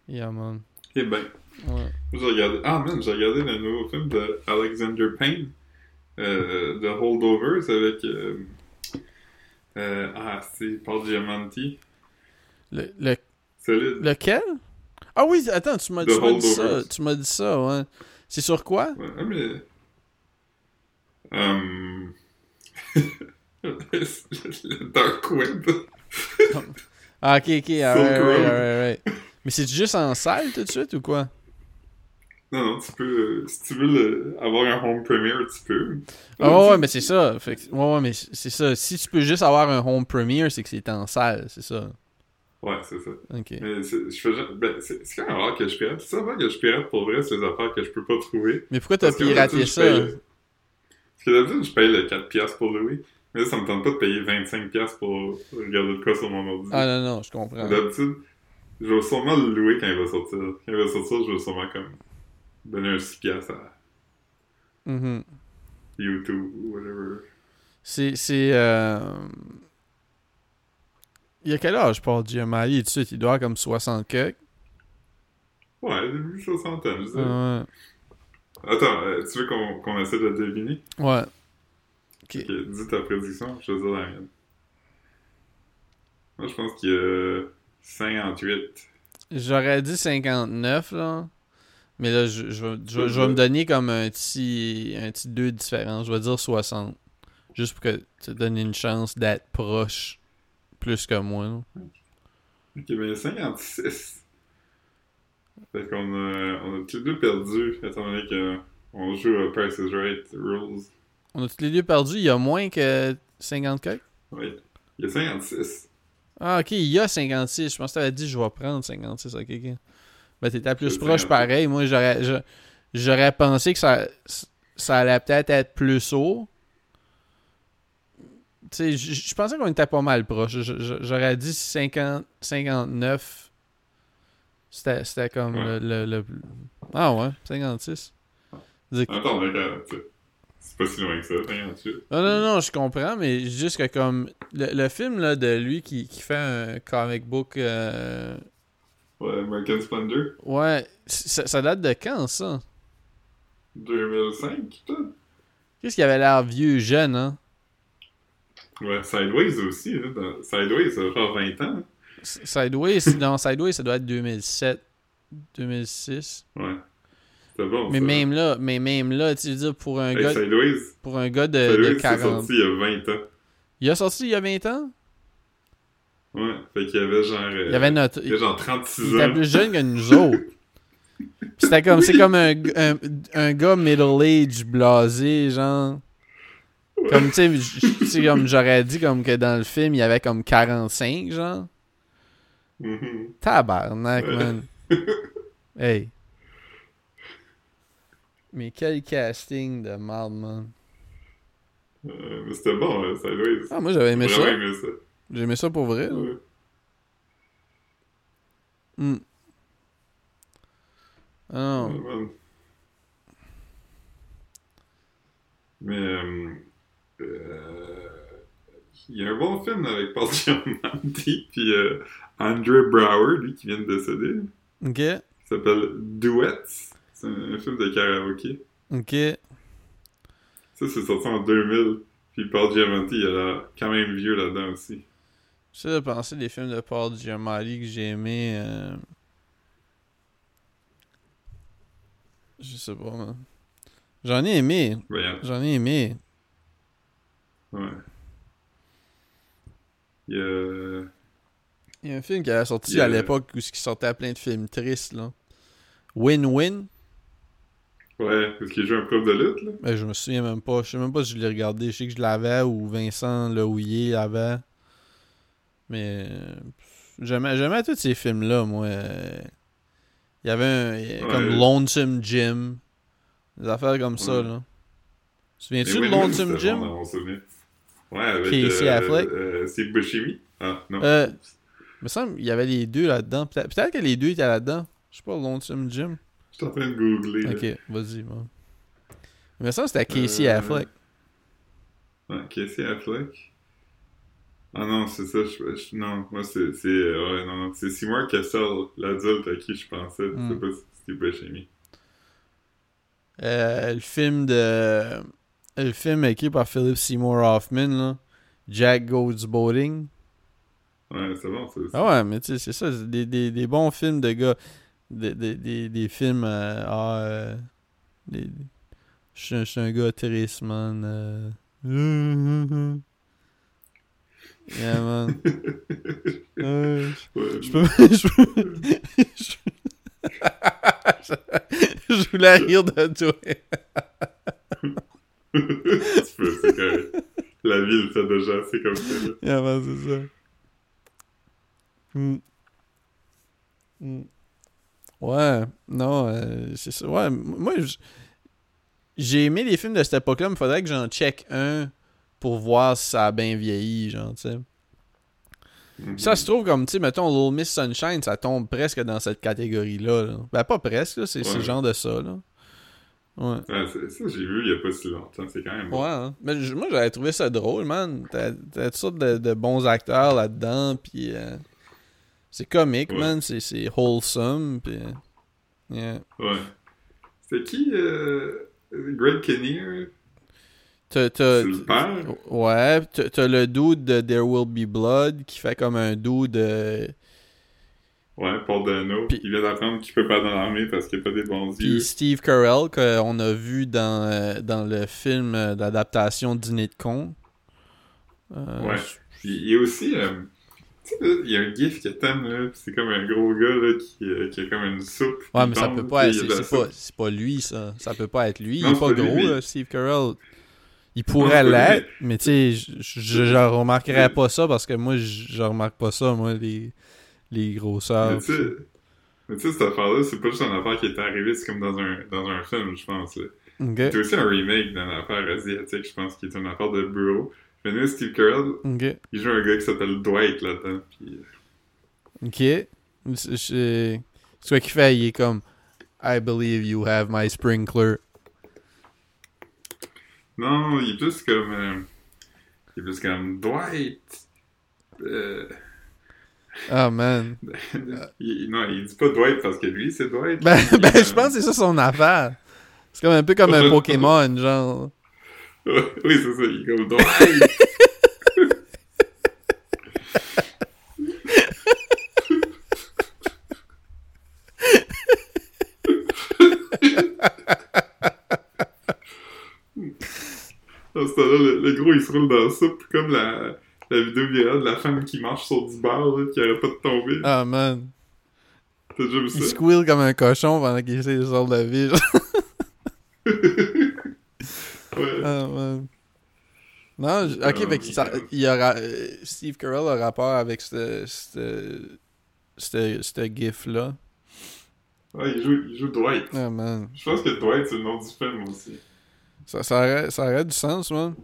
Yeah, man. Eh ben. Ouais. Ah man, j'ai regardé le nouveau film de Alexander Payne. Euh, de Holdovers avec. euh, euh, ah, c'est Paul Giamatti. Le, le Solide. Lequel? Ah oui, attends, tu m'as dit ça. Tu m'as dit ça, ouais. C'est sur quoi? Ouais, ah, mais. *laughs* Um... le Dark Web. Ah, ok, ok, alright, alright. Mais c'est juste en salle tout de suite ou quoi? Non, non, tu peux. euh, si tu veux le- avoir un home premiere, tu peux. Ah ouais, ouais, mais c'est ça. Fait que- ouais, ouais, mais c'est ça. Si tu peux juste avoir un home premiere, c'est que c'est en salle, c'est ça. Ouais, c'est ça. Ok. Mais c'est- je fais ben, c'est quand même rare que je pirate. C'est rare que je pirate pour vrai, c'est des affaires que je peux pas trouver. Mais pourquoi t'as piraté ça? Parce que d'habitude, je paye le 4$ pour Louis. Mais là, ça me tente pas de payer 25$ pour regarder de quoi sur mon ordi. Ah non, non, je comprends. D'habitude, je vais sûrement le louer quand il va sortir. Quand il va sortir, je vais sûrement comme donner un 6$ à Mhm. YouTube ou whatever. C'est. c'est euh... Il y a quel âge, Paul Giamatti? Tout de suite, il doit avoir comme 60 quelques. Ouais, début soixantaine, je sais. Ouais. Attends, euh, tu veux qu'on essaie de deviner? Ouais. Ok. Ok, dis ta prédiction, je vais dire la mienne. Moi, je pense qu'il y a 58. J'aurais dit 59, là. Mais là, je, je, vais- je, vais- je vais me donner comme un petit, un petit 2 différent. Je vais dire 60. Juste pour que tu te donnes une chance d'être proche plus que moi. là. Ok, mais 56. Fait qu'on a, on a tous les deux perdu, étant donné qu'on joue à Price is Right Rules. On a tous les deux perdu. Il y a moins que 50 quelques. Oui. Il y a 56. Ah, ok, il y a 56. Je pense que tu avais dit je vais prendre 56. Ok, ok. Ben, t'étais plus proche 56. pareil. Moi, j'aurais, j'aurais pensé que ça, ça allait peut-être être plus haut. Tu sais, je pensais qu'on était pas mal proche. J'aurais dit 50, 59. C'était, c'était comme Ouais. le, le, le- Ah ouais, 56. Dire que- Attends, sais, c'est pas si loin que ça, 58. Non, non, non, je comprends, mais juste que comme. Le, le film là, de lui qui, qui fait un comic book. euh, Ouais, American Splendor, Ouais, ça, ça date de quand ça? 2005, peut-être? Qu'est-ce qu'il avait l'air vieux, jeune, hein? Ouais, Sideways aussi, là. dans- Sideways, ça va faire 20 ans. Sideways, non, Sideways, ça doit être 2007, 2006. Ouais. C'était bon, Mais ça. même là, mais même là, tu veux dire, pour un Hey, gars, Sideways, pour un gars de, de Sideways, c'est 40. sorti il y a 20 ans. Il a sorti il y a 20 ans? Ouais, fait qu'il y avait genre... euh, Il y avait notre. il avait genre 36 Il était ans. plus jeune que nous autres. *laughs* C'était comme, c'est comme un, un, un gars middle-age blasé, genre. Comme, tu sais, j- tu sais, comme j'aurais dit comme que dans le film, il y avait comme 45, genre. Mhm. Tabarnak, Ouais. man. *laughs* Hey. Mais quel casting de merde, man. Euh, mais c'était bon, hein, Sideways. Ah, moi, j'avais aimé ça. aimé ça. J'ai aimé ça pour vrai. Ouais. Hmm. Ouais, man. Mais euh, euh, il y a un bon film avec Paul Giamatti puis euh, Andre Brower, lui qui vient de décéder, Ok. qui s'appelle Duets. C'est un, un film de karaoké. Ok. Ça, c'est sorti en 2000. Puis Paul Giamatti, il a quand même vieux là-dedans aussi. J'essaie de penser des films de Paul Giamatti que j'ai aimé. euh, Je sais pas, man. J'en ai aimé. J'en ai aimé. Ouais. Il y a... Il y a un film qui avait sorti à l'époque où il sortait plein de films tristes, là. Win-Win. Ouais, parce qu'il joue un prof de lutte, là. Ben, je me souviens même pas. Je sais même pas si je l'ai regardé. Je sais que je l'avais ou Vincent Lehouillier l'avait. Mais euh, j'aimais, j'aimais tous ces films-là, moi. Il y avait un. y Ouais. Comme Lonesome Jim. Des affaires comme ça, là. Souviens-tu de Lonesome Jim? bon. Ouais, avec Casey euh, Affleck. euh, Steve Buscemi. Ah, non. Euh, me semble qu'il y avait les deux là-dedans. Peut-être, peut-être que les deux étaient là-dedans. Je sais pas, Lonesome Jim. Je suis en train de googler. Ok, vas-y, me semble que c'était Casey Euh, Affleck. Ouais, Casey Affleck. Ah non, c'est ça. Je, je- non, moi, c'est. c'est euh, ouais, non, non. C'est Seymour Cassel, l'adulte à qui je pensais. Hmm. C'est pas Steve Buscemi. Euh, le film de. Le film écrit par Philip Seymour Hoffman, là. Jack Goes Boating. Ouais, c'est bon, ça. Ah ouais, mais tu sais, c'est ça. c'est Des, des, des bons films de gars. Des, des, des, des films. euh, ah, euh, des- Je suis un- gars triste, man. euh. *laughs* Yeah, man. *laughs* Ouais. Je peux. *laughs* Je peux. Je je voulais rire de toi. tu peux, c'est. La vie fait déjà, c'est comme ça. là. Yeah, man, c'est ça. Hmm. Ouais, non, euh, c'est ça. Ouais, moi, j'ai aimé les films de cette époque-là, mais faudrait que j'en check un pour voir si ça a bien vieilli, genre, tu sais. Mhm. Ça se trouve comme, tu sais, mettons, Little Miss Sunshine, ça tombe presque dans cette catégorie-là. là. Ben, pas presque, c'est Ouais. le genre de ça, là. Ouais. Ça, j'ai vu il y a pas si longtemps. C'est quand même bon. Ouais, hein. Mais moi, j'avais trouvé ça drôle, man. T'as t'as toutes sortes de, de bons acteurs là-dedans, puis euh, c'est comique, Ouais. man. C'est wholesome, euh, yeah. Ouais. C'était qui, euh, Greg Kinnear? T'as- t'as- C'est le père? Ouais, t'as le dude de There Will Be Blood qui fait comme un dude de... Ouais, Paul Dano. Puis- il vient d'apprendre qu'il peut pas dans l'armée parce qu'il a pas des bons Puis yeux. Steve Carell, qu'on a vu dans, euh, dans le film euh, d'adaptation Dîner de con. Euh, Ouais. Puis il a aussi... euh, il y a un gif que t'aimes, là, pis c'est comme un gros gars, là, qui, euh, qui a comme une soupe. Ouais, qui mais ça tombe, peut pas être. C'est pas, c'est pas lui, ça. Ça peut pas être lui. Non, il est pas lui, gros, là, Steve Carell. Il pourrait lui, l'être, mais tu sais, je, je, remarquerais pas ça parce que moi, je, remarque pas ça, moi, les, les Mais grosseurs. mais tu sais, cette affaire-là, c'est pas juste une affaire qui est arrivée, c'est comme dans un, dans un film, je pense. là. C'est aussi un remake d'une affaire asiatique, je pense, qui est une affaire de bureau. Mais nous, Steve Carell, il joue un gars qui s'appelle Dwight là-dedans. Puis, euh, Ok. C'est quoi qu'il fait? Il est comme I believe you have my sprinkler. Non, il est plus comme. euh, il est plus comme Dwight. Euh, Ah, man. *laughs* il- non, il dit pas Dwight parce que lui, c'est Dwight. Ben, ben je pense que c'est ça son affaire. C'est comme un peu comme un Pokémon, genre. Oui, c'est ça, il est comme. Dans *laughs* ce temps-là, le, le gros, il se roule dans la soupe comme la, la vidéo virale de la femme qui marche sur du beurre, là, qui arrête pas de tomber. Ah, man. T'as déjà vu Il ça? squeal comme un cochon pendant qu'il essaie de sortir de la vie. *laughs* Ah, man. Non, ok, Euh, fait que ça, il y aura, euh, Steve Carell a rapport avec ce, ce, ce, ce gif-là. Ouais, il joue, il joue Dwight. Ah, man. Je pense que Dwight, c'est le nom du film aussi. Ça, ça, aurait, ça aurait du sens, man.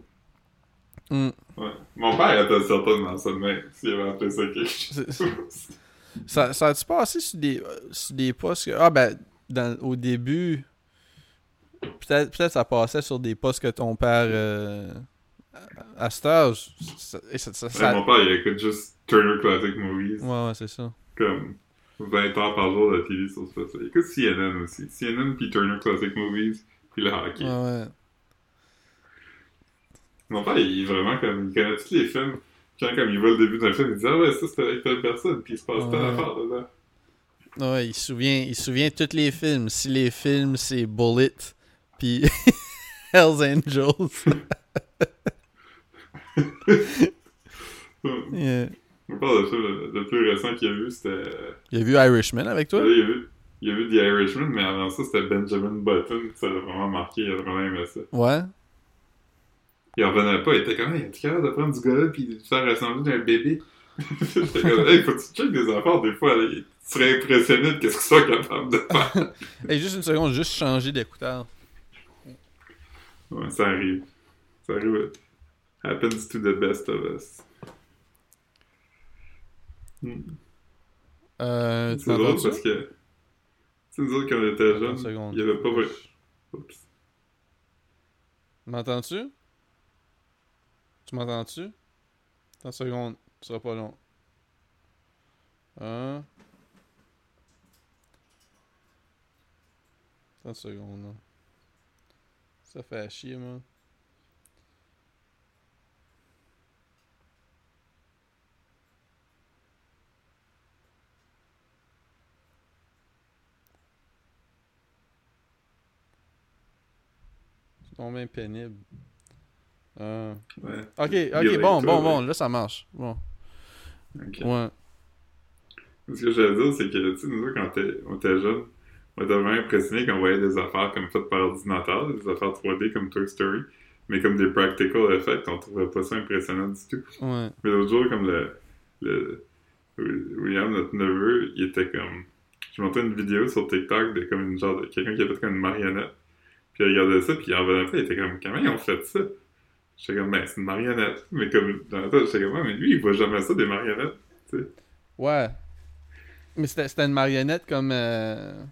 Hmm. Ouais. Mon père était certainement ça de même, s'il avait appelé ça quelque chose. Ça, ça a-tu passé sur des, euh, sur des postes que... Ah, ben, dans, au début... Peut-être peut ça passait sur des postes que ton père... euh, à cet âge... Ça, ça- ça- Ouais, ça- mon père, il écoute juste Turner Classic Movies, Ouais, ouais, c'est ça. comme 20 heures par jour de TV sur ce fait. Il écoute CNN aussi. CNN puis Turner Classic Movies, puis le hockey. Ouais, ouais. Mon père, il est vraiment comme, il connaît tous les films. Quand comme il voit le début d'un film, il dit « Ah ouais, ça c'était avec telle personne, puis il se passe telle Ouais. affaire dedans. Ouais, il se souvient, il se souvient tous les films. Si les films, c'est Bullet, puis *laughs* Hells Angels. *laughs* Yeah. Mon père, le film le, le plus récent qu'il a vu, c'était... Il a vu Irishman avec toi? Là, il a vu, il a vu The Irishman, mais avant ça, c'était Benjamin Button. Ça l'a vraiment marqué, il a vraiment aimé ça. Ouais. Il en revenait pas, il était comme, hey, es-tu capable de prendre du gars-là pis de le faire ressembler à un bébé? *laughs* J'étais comme, hey, faut que tu checkes des affaires, des fois, là, tu serais impressionné de qu'est-ce qu'ils sont capables de faire. Hey, juste une seconde, juste changer d'écouteur. Ouais, ça arrive. Ça arrive. Happens to the best of us. Hmm. Euh, tu C'est drôle parce que, tu nous autres, quand on était jeunes, il y avait pas. Oups. M'entends-tu? Tu m'entends-tu? Attends une seconde, ce sera pas long. Hein? Attends une seconde, là. Ça fait à chier, moi. C'est donc bien pénible. Euh, Ouais. Ok, ok, bon, bon, bon, là ça marche. Bon. Ouais. Ce que j'allais dire, c'est que, tu sais, nous quand t'es- on était jeunes, on était vraiment impressionnés quand on voyait des affaires comme faites par ordinateur, des affaires 3D comme Toy Story, mais comme des practical effects, on trouvait pas ça impressionnant du tout. Ouais. Mais l'autre jour, comme le, le William, notre neveu, il était comme... Je montrais une vidéo sur TikTok de comme une genre de... Quelqu'un qui a fait comme une marionnette. Puis il regardait ça, puis il en revenait pas, il était comme, comment ils ont fait ça? J'étais comme, ben, c'est une marionnette. Mais comme, dans la tête, j'étais comme, ouais, mais lui, il voit jamais ça, des marionnettes. Ouais. Mais c'était c'était une marionnette comme. euh,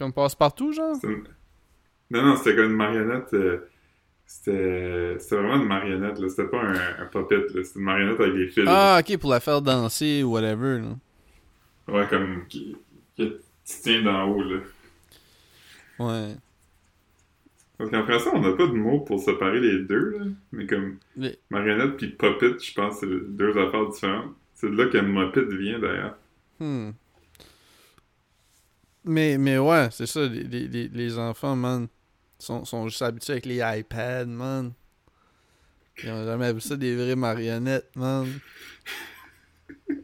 Comme passe-partout, genre? Une- Non, non, c'était comme une marionnette. euh, C'était vraiment une marionnette, là. C'était pas un, un puppet, là. C'était une marionnette avec des fils. Ah, ok, pour la faire danser ou whatever, là. Ouais, comme. qui, qui se tient d'en haut, là. Ouais. Parce qu'en français, on n'a pas de mot pour séparer les deux, là. Mais comme. Les- Marionnette puis puppet, je pense que c'est deux affaires différentes. C'est de là que Muppet vient, d'ailleurs. Hmm. Mais, mais ouais, c'est ça, les, les, les, les enfants, man, sont, sont juste habitués avec les iPads, man. Ils ont jamais vu ça des vraies marionnettes, man. *laughs*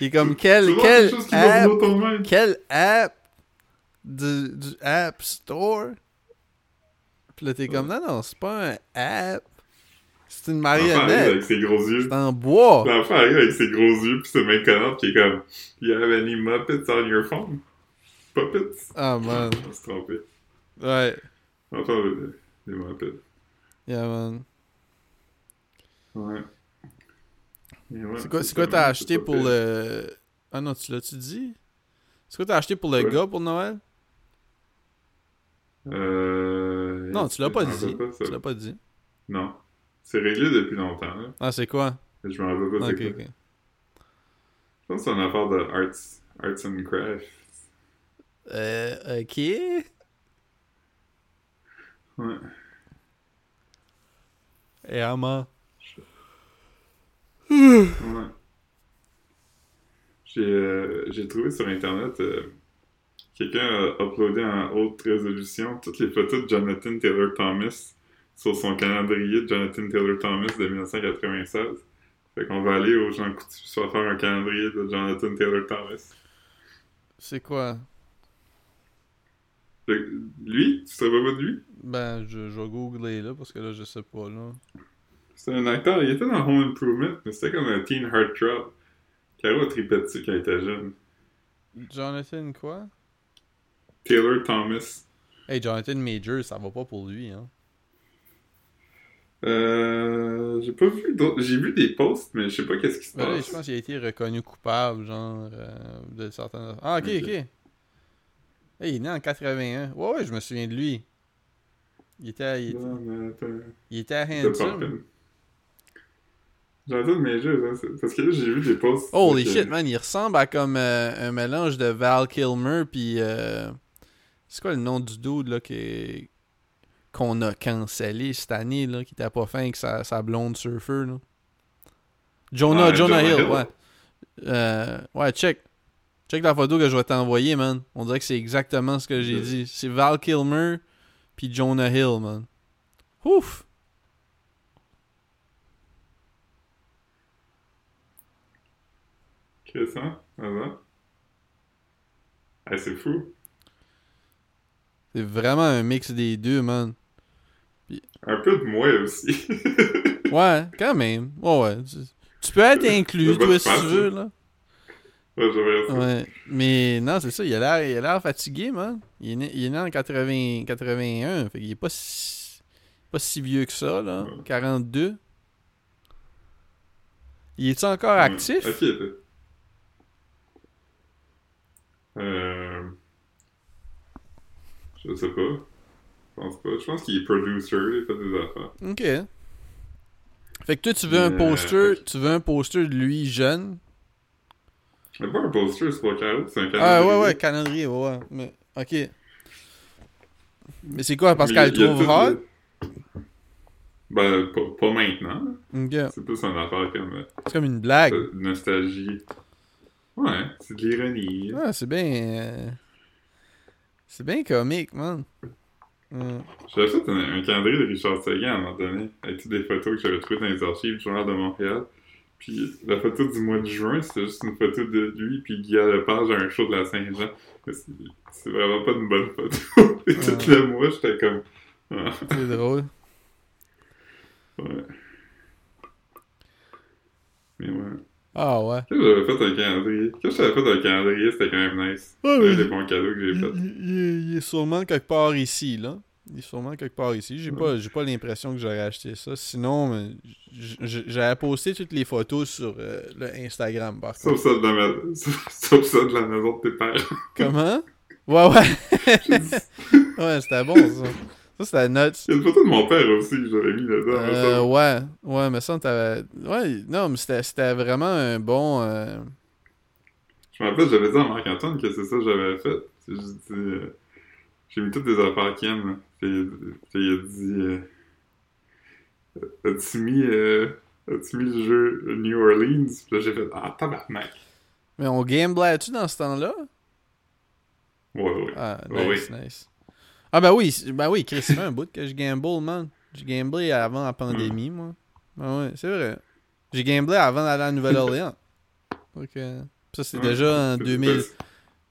Et comme quel, quel app, venir ton même. quel app du, du App Store? Puis là, t'es comme, non, non, c'est pas un app. C'est une marionnette. avec ses gros yeux. C'est en bois. L'enfant arrive avec ses gros yeux, puis c'est mec connard qui est comme You have any Muppets on your phone? Puppets? Ah, man. On s'est trompé. Ouais. L'enfant veut des Muppets. Yeah, man. Ouais. C'est quoi, c'est t'as c'est acheté pour le. Ah non, tu l'as-tu dit? C'est quoi t'as acheté pour le Ouais. gars pour Noël? Euh. Non, tu l'as pas dit. ça. Tu l'as pas dit. Non. C'est réglé depuis longtemps, là. Ah, c'est quoi? Je me rappelle pas c'est Ok, quoi. ok. Je pense que c'est une affaire de arts, arts and crafts. Euh, ok. Ouais. Et Ama. Ouais. J'ai euh, j'ai trouvé sur internet euh, quelqu'un a uploadé en haute résolution toutes les photos de Jonathan Taylor Thomas sur son calendrier de Jonathan Taylor Thomas de 1996. Fait qu'on va aller aux gens coutus soit faire un calendrier de Jonathan Taylor Thomas. C'est quoi? Le- Lui? Tu te rappelles pas de lui? Ben, je, je vais googler là, parce que là, je sais pas, là. C'est un acteur, il était dans Home Improvement, mais c'était comme un teen heartthrob. Caro trippé dessus quand il était jeune. Jonathan quoi? Taylor Thomas. Hey, Jonathan Major, ça va pas pour lui, hein. Euh, j'ai pas vu d'autres. J'ai vu des posts, mais je sais pas qu'est-ce qui se passe. je pense qu'il a été reconnu coupable, genre, euh, de certaines... Ah, ok, Ok. ok. Hey, il est né en 81. Ouais, ouais, je me souviens de lui. Il était, il, Non, mais attends. il était à Handsome. J'entends mes jeux, hein, parce que là, j'ai vu des posts. Holy shit, man, il ressemble à comme euh, un mélange de Val Kilmer puis euh, c'est quoi le nom du dude là qui qu'on a cancellé cette année là qui était pas fin avec sa, sa blonde surfeur là? Jonah, Ah, Jonah, Jonah Hill, Hill. ouais. Euh, ouais, check. Check la photo que je vais t'envoyer, man. On dirait que c'est exactement ce que j'ai dit. C'est Val Kilmer puis Jonah Hill, man. Ouf! Qu'est-ce que c'est? Attends. Ah, c'est fou. C'est vraiment un mix des deux, man. Un peu de moi aussi. *laughs* Ouais, quand même. Ouais, ouais. Tu, tu peux être inclus, toi, si tu veux, ça. là. Ouais. Mais non, c'est ça. Il a l'air, il a l'air fatigué, man. Il est né, il est né en 80, 81. Fait qu'il est pas si, pas si vieux que ça, là. Ouais. 42. Il est-tu encore Ouais. actif? Euh... Je sais pas. Je pense pas. Je pense qu'il est producer, il fait des affaires. Ok. Fait que toi, tu veux un Euh, poster, tu veux un poster de lui jeune? Mais pas un poster, c'est pas carré, c'est un Ah, calendrier. ouais, ouais, calendrier, ouais, ouais. Mais, ok. Mais c'est quoi, parce qu'elle trouve hot? le- Ben, pas, pas maintenant. C'est plus une affaire comme euh, C'est comme une blague. de nostalgie. Ouais, c'est de l'ironie. Ah, c'est bien. euh, C'est bien comique, man. Mm. J'avais fait un, un calendrier de Richard Seguin à un moment donné, avec toutes des photos que j'avais trouvées dans les archives du Journal de Montréal. Puis la photo du mois de juin, c'était juste une photo de lui puis Guy Lepage à un show de la Saint-Jean. C'est- vraiment pas une bonne photo. *laughs* Et tout le mois, j'étais comme... Ah, C'est drôle. ouais. Mais ouais. Ah ouais. Quand j'avais fait un calendrier, quand j'avais fait un calendrier, c'était quand même nice. Ouais, un des bons cadeaux que j'ai fait. il- il- il est sûrement quelque part ici, là. Il est sûrement quelque part ici. J'ai pas, j'ai pas l'impression que j'aurais acheté ça. Sinon, j'avais posté toutes les photos sur euh, le Instagram, par. Sauf ça de la, ma- *laughs* sauf ça de la maison de tes parents. *laughs* Comment? Ouais, ouais. *laughs* ouais, c'était bon, ça. Ça, c'était nuts. Il y a une photo de mon père aussi que j'avais mis là-dedans. Euh, ouais, ouais, mais ça, t'avais. Ouais, non, mais c'était vraiment un bon. euh, Je me rappelle, j'avais dit à Marc-Antoine que c'est ça que j'avais fait. C'est juste dit, euh, J'ai mis toutes des affaires qu'il aime. Puis, il a dit As-tu mis, euh, as-tu mis le jeu New Orleans? Puis là, j'ai fait Ah, tabarnak. Mais on gamblait-tu dans ce temps-là? Ouais, ouais. Ah, Ouais, nice, nice. Ah, ben oui, ben oui, Chris, un bout que je gamble, man. J'ai gamblé avant la pandémie, moi. Ah ouais, c'est vrai. J'ai gamblé avant d'aller à Nouvelle-Orléans. *laughs* Donc, euh, ça, c'est Ouais, déjà en c'est- 2000, c'est-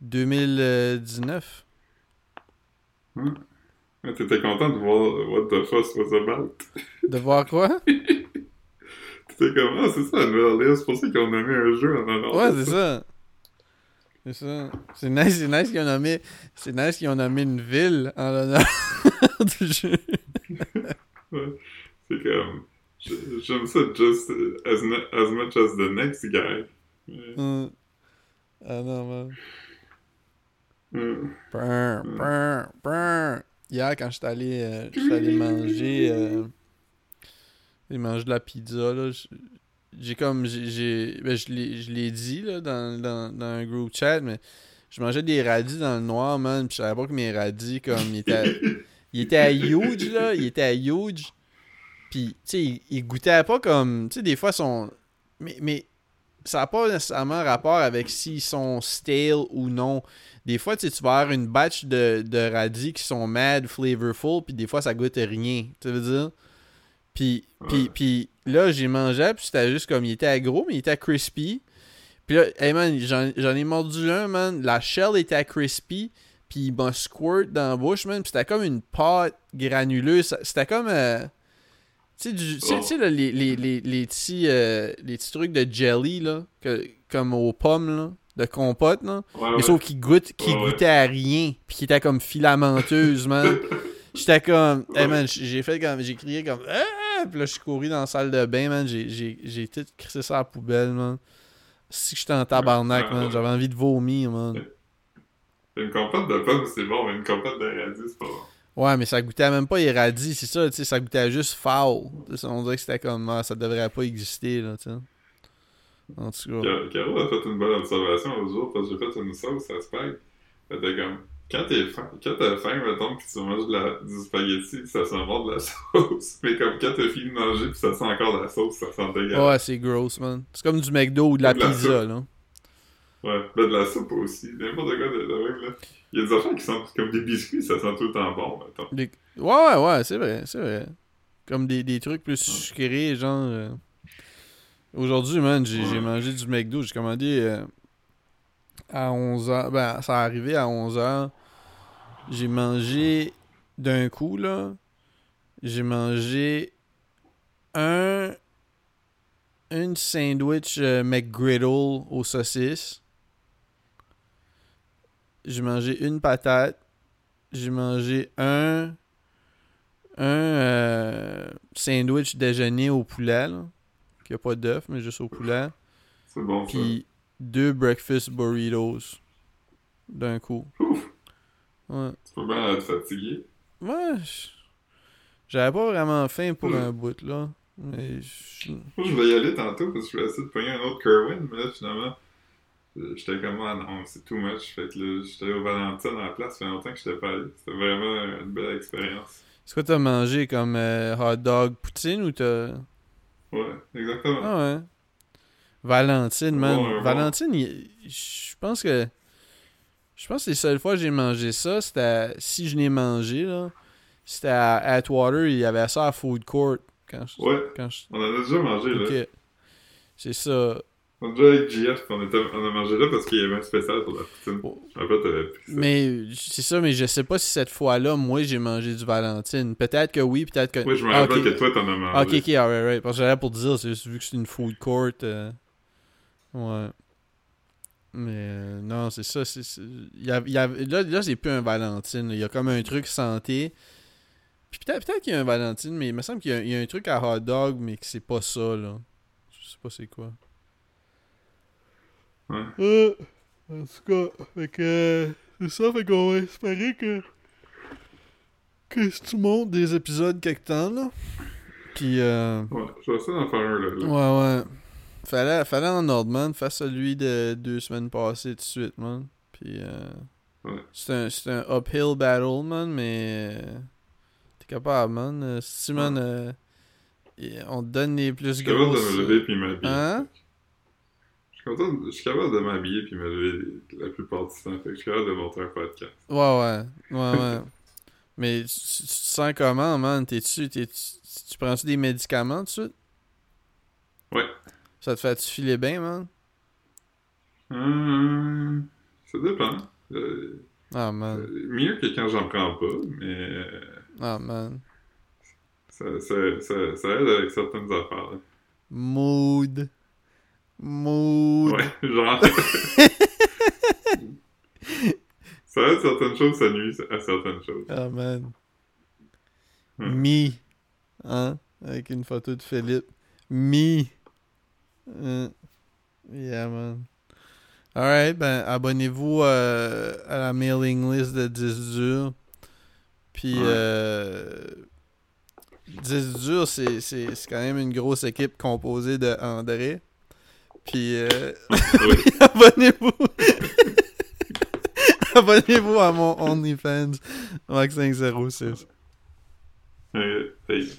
2019. Ouais. Ouais, T'étais content de voir What the Fuss was about? De voir quoi? *laughs* T'étais comme Ah, c'est ça, la Nouvelle-Orléans. C'est pour ça qu'ils ont nommé un jeu en honneur. Ouais, c'est ça. C'est ça. C'est nice, c'est nice qu'ils ont nommé. C'est nice qu'ils ont nommé une ville en l'honneur *laughs* du jeu. C'est comme. J'aime ça just as, as much as the next guy. Ouais. Hum. Ah non, man. Ouais. Brr, brr, brr. Hier, quand j'étais allé, euh, allé manger, euh, mangé de la pizza, là, j'ai comme, j'ai, ben, je l'ai, dit, là, dans, dans, dans un group chat, mais je mangeais des radis dans le noir, man, pis je savais pas que mes radis, comme, ils étaient, ils étaient à huge, là, ils étaient à huge, pis, tu sais, ils, ils goûtaient pas comme, tu sais, des fois, sont, mais, mais ça n'a pas nécessairement rapport avec s'ils sont stale ou non. Des fois, tu vas avoir une batch de, de radis qui sont mad, flavorful, puis des fois, ça goûte rien. Tu veux dire? Puis, puis, puis là, j'ai mangé, puis c'était juste comme, il était gros, mais il était crispy. Puis là, hey man, j'en j'en ai mordu un, man. La shell était crispy, Puis il m'a squirt dans la bouche, man. Puis c'était comme une pâte granuleuse. C'était comme. euh, tu sais, du- Oh. tu sais, là, les, les, les, les petits, euh, les petits trucs de jelly, là, que- comme aux pommes, là, de compote, là. Ouais, Mais sauf qu'il goûte, qu'il Ouais, goûtait à rien, puis qui était comme filamenteuse, man. *laughs* J'étais comme, hey man, j'ai fait comme, j'ai crié comme, ah! Puis là, je suis couru dans la salle de bain, man. J'ai, j'ai, j'ai tout crissé ça à la poubelle, man. Si que j'étais en tabarnak, man. J'avais envie de vomir, man. Une compote de pommes, c'est bon, mais une compote de radis, c'est pas bon. Ouais, mais ça goûtait même pas irradié, c'est ça, tu sais, ça goûtait juste foul. On dirait que c'était comme, ah, ça devrait pas exister, là, tu sais. En tout cas. Car- Caro a fait une bonne observation l'autre jour parce que j'ai fait une sauce à spag. Était comme, quand t'es faim, quand t'as faim, mettons, pis tu manges de la, du spaghetti, ça sent bon de la *laughs* sauce. Mais comme quand t'as fini de manger pis ça sent encore de la sauce, ça sent dégueulasse. Ouais, c'est gross, man. C'est comme du McDo ou de la Ou de la pizza, soupe. là. Ouais, ben de la soupe aussi. N'importe quoi de, de même, là. Il y a des affaires qui sentent comme des biscuits, ça sent tout le temps bon, mettons. Des- Ouais, ouais, ouais, c'est vrai, c'est vrai. Comme des, des trucs plus sucrés, genre. euh, Aujourd'hui, man, j'ai Ouais. mangé du McDo. J'ai commandé euh, à 11h. Ben, ça arrivé à 11h. J'ai mangé d'un coup, là. J'ai mangé un. Une sandwich euh, McGriddle aux saucisses. J'ai mangé une patate. J'ai mangé un. Un euh, sandwich déjeuner au poulet, là. Qui a pas d'œuf, mais juste au poulet. C'est bon. Puis deux breakfast burritos. D'un coup. Ouf, Ouais. tu peux bien être fatigué. Ouais. J'avais pas vraiment faim pour un bout, là. Mais. je- Moi, je voulais y aller tantôt parce que je voulais essayer de pogner un autre Kerwin, mais là, finalement, j'étais comme, ah non, c'est too much. Fait que là, j'étais au Valentine à la place, ça fait longtemps que j'étais pas allé. C'était vraiment une belle expérience. C'est quoi t'as mangé comme euh, hot dog poutine ou t'as? Ouais, exactement. Ah ouais. Valentine, man. Valentine, je pense que. Je pense que les seules fois que j'ai mangé ça, c'était. à- Si je l'ai mangé, là. C'était à Atwater, il y avait ça à Food Court. Quand je. Ouais, Quand je... on en a déjà mangé, là. Ok. C'est ça. On a déjà avec GF, on, était, on a mangé là parce qu'il y avait un spécial sur la poutine. Oh. Pris ça. Mais c'est ça, mais je sais pas si cette fois-là, moi, j'ai mangé du Valentine. Peut-être que oui, peut-être que. Oui, je me Ah, rappelle que toi, t'en as mangé. Ah, ok, ok, alright, right. Parce que j'allais pour dire, c'est juste vu que c'est une food court. euh, Ouais. Mais euh, non, c'est ça. c'est y a- y a- là, là c'est plus un Valentine. Il y a comme un truc santé. Puis peut-être peut qu'il y a un Valentine, mais il me semble qu'il y, y a un truc à hot dog, mais que c'est pas ça, là. Je sais pas c'est quoi. Ouais. Euh, en tout cas, fait que. c'est ça, fait qu'on va espérer que. Que si tu montes des épisodes quelque temps, là. Puis, euh. Ouais, je vais essayer d'en faire un, là. là. Ouais, ouais. Fallait, fallait en ordre, man. Fais celui de deux semaines passées tout de suite, man. Puis, euh, Ouais. c'est un, c'est un uphill battle, man, mais euh, t'es capable, man. Euh, Si, man, et on te donne les plus grosses... me lever puis m'habiller. Hein? Je suis content, je suis capable de m'habiller puis me lever la plupart du temps. Fait que je suis capable de monter un podcast. Ouais, ouais. Ouais, ouais. mais tu, tu te sens comment, man? T'es-tu... t'es- tu tu prends-tu des médicaments tout de suite? Ouais. Ça te fait-tu filer bien, man? Hum, ça dépend. Euh, Ah, man. euh, mieux que quand j'en prends pas, mais euh, Ah, man. ça, ça, ça, ça aide avec certaines affaires. là. Mood. Mood. Ouais, genre. *laughs* ça aide certaines choses, ça nuit à certaines choses. Ah, man. Hmm. Me. Hein? Avec une photo de Philippe. Me. Hein. Yeah, man. Alright, ben, abonnez-vous euh, à la mailing list de 10 durs. Puis, Ouais. euh, 10 durs, c'est quand même une grosse équipe composée de André. Puis, euh, Oui. *laughs* abonnez-vous. *laughs* abonnez-vous à mon OnlyFans, Max506. Euh, hey.